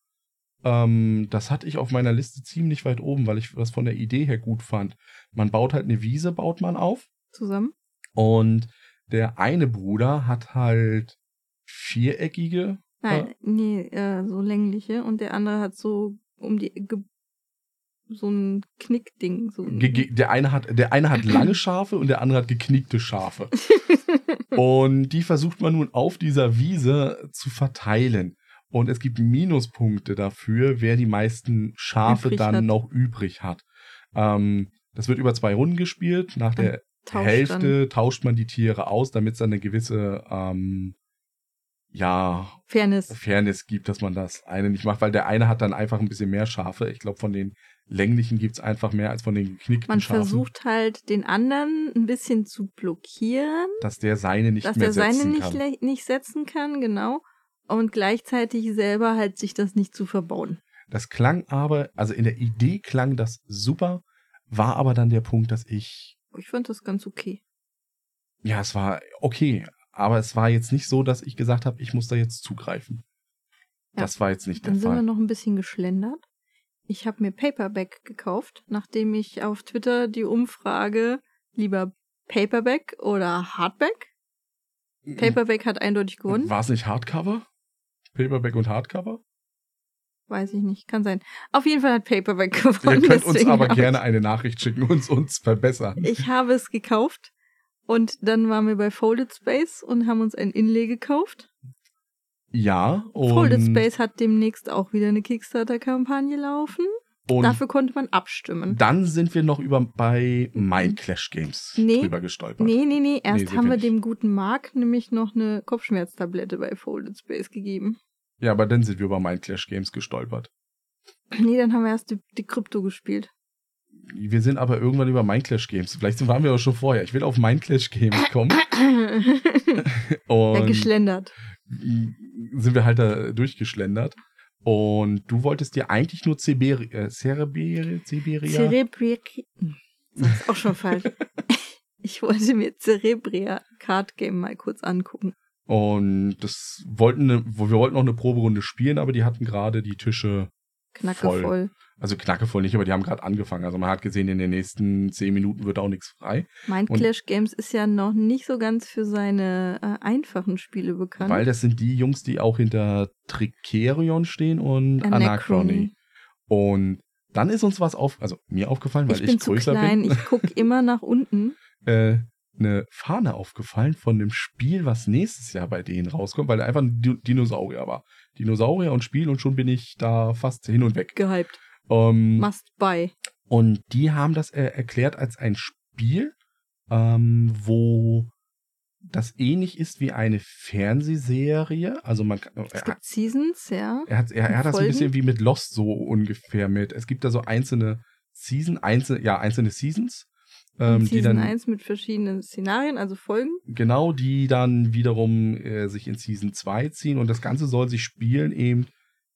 Ähm, das hatte ich auf meiner Liste ziemlich weit oben, weil ich das von der Idee her gut fand. Man baut halt eine Wiese, baut man auf. Zusammen. Und der eine Bruder hat halt viereckige Nein, nee, äh, so längliche. Und der andere hat so um die ge so ein Knickding. So ein der eine hat, der eine hat lange Schafe und der andere hat geknickte Schafe. und die versucht man nun auf dieser Wiese zu verteilen. Und es gibt Minuspunkte dafür, wer die meisten Schafe Übrig dann hat. noch übrig hat. Ähm, das wird über zwei Runden gespielt. Nach der Tauscht Hälfte tauscht man die Tiere aus, damit es dann eine gewisse ähm, ja, Fairness. Fairness gibt, dass man das eine nicht macht, weil der eine hat dann einfach ein bisschen mehr Schafe. Ich glaube, von den länglichen gibt's einfach mehr als von den geknickten Man Schafen. versucht halt den anderen ein bisschen zu blockieren, dass der seine nicht dass mehr der seine setzen nicht, kann. le- nicht setzen kann, genau. Und gleichzeitig selber halt sich das nicht zu verbauen. Das klang aber, also in der Idee klang das super, war aber dann der Punkt, dass ich, Ich fand das ganz okay. ja, es war okay, aber es war jetzt nicht so, dass ich gesagt habe, ich muss da jetzt zugreifen. Ja. Das war jetzt nicht Dann der sind wir Fall. noch ein bisschen geschlendert. Ich habe mir Paperback gekauft, nachdem ich auf Twitter die Umfrage lieber Paperback oder Hardback. Paperback hat eindeutig gewonnen. War es nicht Hardcover? Paperback und Hardcover? Weiß ich nicht, kann sein. Auf jeden Fall hat Paperback gewonnen. Ihr könnt uns aber gerne eine Nachricht schicken und uns verbessern. Ich habe es gekauft und dann waren wir bei Folded Space und haben uns ein Inlay gekauft. Ja, und, Folded Space hat demnächst auch wieder eine Kickstarter-Kampagne laufen. und Dafür konnte man abstimmen. dann sind wir noch über bei Mind Clash Games Nee. drüber gestolpert. Nee, nee, nee. Erst sind haben wir nicht. dem guten Mark nämlich noch eine Kopfschmerztablette bei Folded Space gegeben. Ja, aber dann sind wir über Mind Clash Games gestolpert. Nee, dann haben wir erst die, die Krypto gespielt. Wir sind aber irgendwann über Mind Clash Games. Vielleicht waren wir auch schon vorher. Ich will auf Mind Clash Games kommen. Und ja, geschlendert. sind wir halt da durchgeschlendert. Und du wolltest dir eigentlich nur Ceberi äh, Cereberi, Ceberia? Cerebri... Das ist auch schon falsch. Ich wollte mir Cerebria Card Game mal kurz angucken. Und das wollten, ne, wir wollten noch eine Proberunde spielen, aber die hatten gerade die Tische Knacke Voll. Also knackevoll nicht, aber die haben gerade angefangen. Also man hat gesehen, in den nächsten zehn Minuten wird auch nichts frei. Mind Und- Clash Games ist ja noch nicht so ganz für seine äh, einfachen Spiele bekannt. Weil das sind die Jungs, die auch hinter Tricerion stehen und Anachrony. Und dann ist uns was auf, also mir aufgefallen, weil ich ich, bin zu größer klein, bin, ich gucke immer nach unten. äh, eine Fahne aufgefallen von dem Spiel, was nächstes Jahr bei denen rauskommt, weil einfach ein Di- Dinosaurier war. Dinosaurier und Spiel und schon bin ich da fast hin und weg. Gehypt. Ähm, Must buy. Und die haben das äh, erklärt als ein Spiel, ähm, wo das ähnlich ist wie eine Fernsehserie. Also man kann, Es er, gibt Seasons, ja. er hat, er, er hat das ein bisschen wie mit Lost so ungefähr mit. Es gibt da so einzelne Season, einzelne, ja, einzelne Seasons, ähm, die Season dann 1 mit verschiedenen Szenarien, also Folgen. genau, die dann wiederum äh, sich in Season 2 ziehen und das Ganze soll sich spielen eben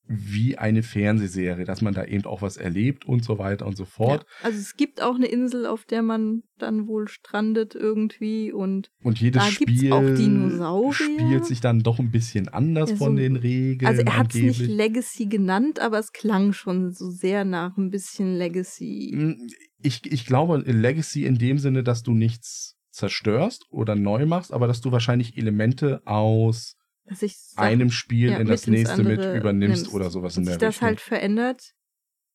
wie eine Fernsehserie, dass man da eben auch was erlebt und so weiter und so fort. Ja. Also es gibt auch eine Insel, auf der man dann wohl strandet irgendwie und Und jedes Spiel auch Dinosaurier. spielt sich dann doch ein bisschen anders Ja, von so- den Regeln. also er hat es nicht. Legacy genannt, aber es klang schon so sehr nach ein bisschen Legacy. Mm, Ich, ich glaube, Legacy in dem Sinne, dass du nichts zerstörst oder neu machst, aber dass du wahrscheinlich Elemente aus Dass ich sag, einem Spiel ja, in das nächste mit übernimmst nimmst. oder sowas in sich der das Richtung. halt verändert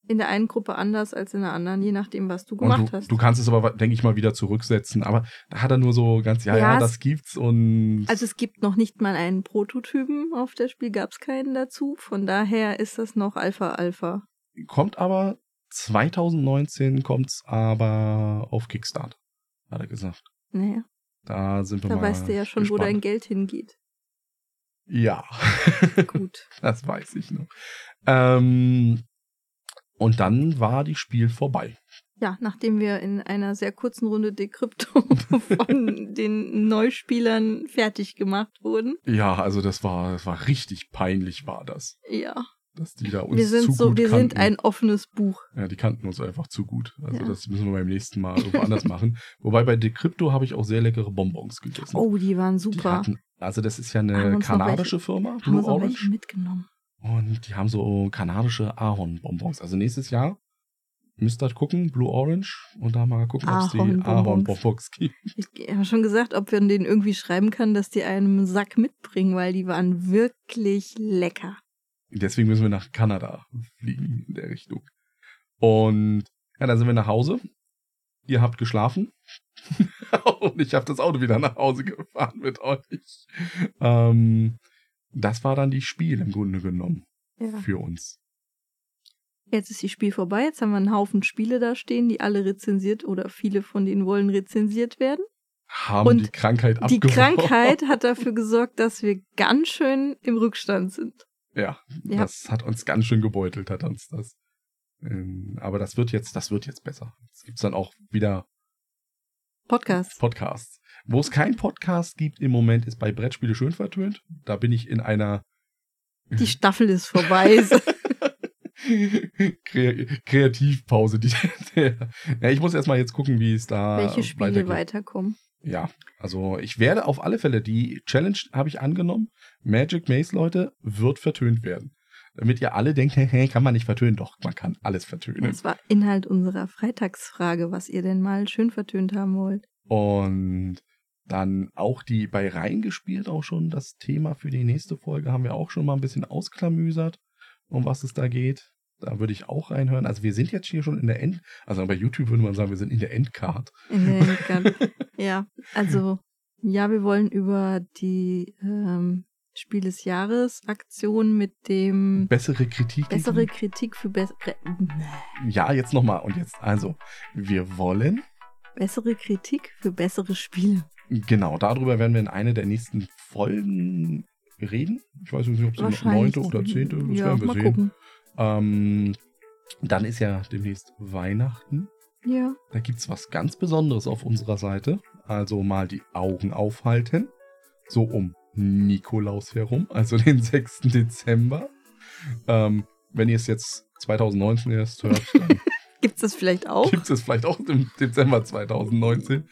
in der einen Gruppe anders als in der anderen, je nachdem, was du gemacht du, hast. du kannst es aber, denke ich mal, wieder zurücksetzen. Aber da hat er nur so ganz, ja, ja, Ja, das gibt's und Also es gibt noch nicht mal einen Prototypen, auf der Spiel gab es keinen dazu. Von daher ist das noch Alpha Alpha. kommt aber 2019 kommt's aber auf Kickstart, hat er gesagt. Naja, Da sind wir da mal weißt du ja schon, wo gespannt. dein Geld hingeht. Ja, Gut. das weiß ich noch. Ähm, und dann war die Spiel vorbei. Ja, nachdem wir in einer sehr kurzen Runde Dekrypto von den Neuspielern fertig gemacht wurden. Ja, also das war, das war richtig peinlich, war das, Ja, dass die da uns wir sind zu so, gut wir kannten. sind ein offenes Buch. ja, die kannten uns einfach zu gut. Also Ja. das müssen wir beim nächsten Mal irgendwo anders machen. Wobei bei Decrypto habe ich auch sehr leckere Bonbons gegessen. Oh, die waren die super. hatten, also das ist ja Haben eine kanadische Firma, Haben Blue wir so welche Orange. mitgenommen. Und die haben so kanadische Ahornbonbons. Also nächstes Jahr müsst ihr gucken, Blue Orange, und da mal gucken, ob es die Ahornbonbons. Ahornbonbons gibt. Ich habe schon gesagt, ob wir denen irgendwie schreiben können, dass die einen Sack mitbringen, weil die waren wirklich lecker. Deswegen müssen wir nach Kanada fliegen in der Richtung. Und ja, dann sind wir nach Hause. Ihr habt geschlafen. und ich habe das Auto wieder nach Hause gefahren mit euch. Ähm, das war dann die Spiel im Grunde genommen Ja. für uns. Jetzt ist die Spiel vorbei. Jetzt haben wir einen Haufen Spiele da stehen, die alle rezensiert oder viele von denen wollen rezensiert werden. Haben Und die Krankheit Die abgeworfen. Krankheit hat dafür gesorgt, dass wir ganz schön im Rückstand sind. Ja, Ja. das hat uns ganz schön gebeutelt, hat uns das. Ähm, aber das wird jetzt, das wird jetzt besser. Es gibt dann auch wieder Podcast. Podcasts. Wo es keinen Podcast gibt im Moment, ist bei Brettspiele schön vertönt. Da bin ich in einer Die Staffel ist vorbei. Kre Kreativpause. Die, ja, ich muss erstmal jetzt gucken, wie es da Welche Spiele weitergeht. weiterkommen. Ja, also ich werde auf alle Fälle, die Challenge habe ich angenommen. Magic Maze, Leute, wird vertönt werden. Damit ihr alle denkt, hey, kann man nicht vertönen. Doch, man kann alles vertönen. Das war Inhalt unserer Freitagsfrage, was ihr denn mal schön vertönt haben wollt. Und dann auch die bei reingespielt auch schon das Thema für die nächste Folge haben wir auch schon mal ein bisschen ausklamüsert, um was es da geht. Da würde ich auch reinhören. Also wir sind jetzt hier schon in der End, also bei YouTube würde man sagen, wir sind in der Endcard. In der Endcard. ja, also ja, wir wollen über die ähm, Spiel des Jahres Aktion mit dem Bessere Kritik. bessere Kritik für bessere Ja, jetzt nochmal. Und jetzt, also, wir wollen, bessere Kritik für bessere Spiele. genau, darüber werden wir in einer der nächsten Folgen reden. Ich weiß nicht, ob es neunte oder zehnte, das ja, werden wir mal sehen. gucken. Ähm, dann ist ja demnächst Weihnachten. Ja, Da gibt's was ganz Besonderes auf unserer Seite. Also mal die Augen aufhalten. So um Nikolaus herum, also den 6. Dezember. Ähm, wenn ihr es jetzt 2019 erst hört, dann gibt's das vielleicht auch? gibt es vielleicht auch im Dezember 2019.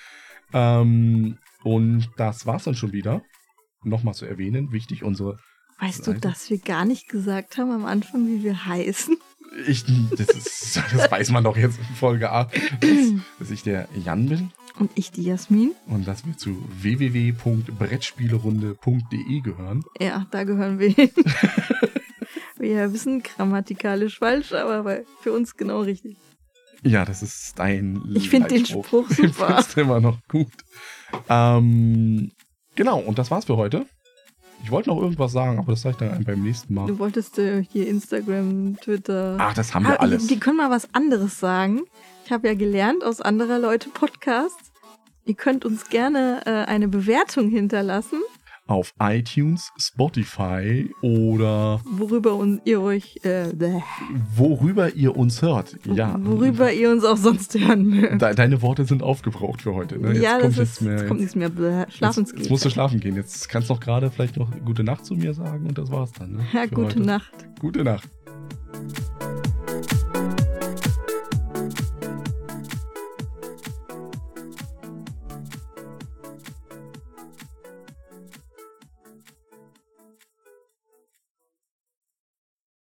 Ähm, und das war's dann schon wieder. Nochmal zu erwähnen, wichtig, unsere. Weißt du, Seite. dass wir gar nicht gesagt haben am Anfang, wie wir heißen? Ich, das, ist, das weiß man doch jetzt in Folge A, dass, dass ich der Jan bin Und ich die Jasmin. und dass wir zu www.brettspielerunde.de gehören. Ja, da gehören wir hin. wir wissen grammatikalisch falsch, aber für uns genau richtig. Ja, das ist dein Ich find den. Spruch super. du immer noch gut. Ähm, genau, und das war's für heute. Ich wollte noch irgendwas sagen, aber das sage ich dann beim nächsten Mal. Du wolltest äh, hier Instagram, Twitter. Ach, das haben wir Ah, alles. Die können mal was anderes sagen. Ich habe ja gelernt aus anderer Leute Podcasts. Ihr könnt uns gerne äh, eine Bewertung hinterlassen, Auf iTunes, Spotify oder worüber un ihr euch, äh, worüber ihr uns hört. Ja. worüber ihr uns auch sonst hören mögt. De deine Worte sind aufgebraucht für heute. Ne? ja, kommt nichts jetzt kommt nichts mehr. Bäh, Schlafen jetzt, jetzt musst du schlafen gehen. Jetzt kannst du noch gerade vielleicht noch gute Nacht zu mir sagen und das war's dann. Ne? Ja, für gute heute. Nacht. Gute Nacht.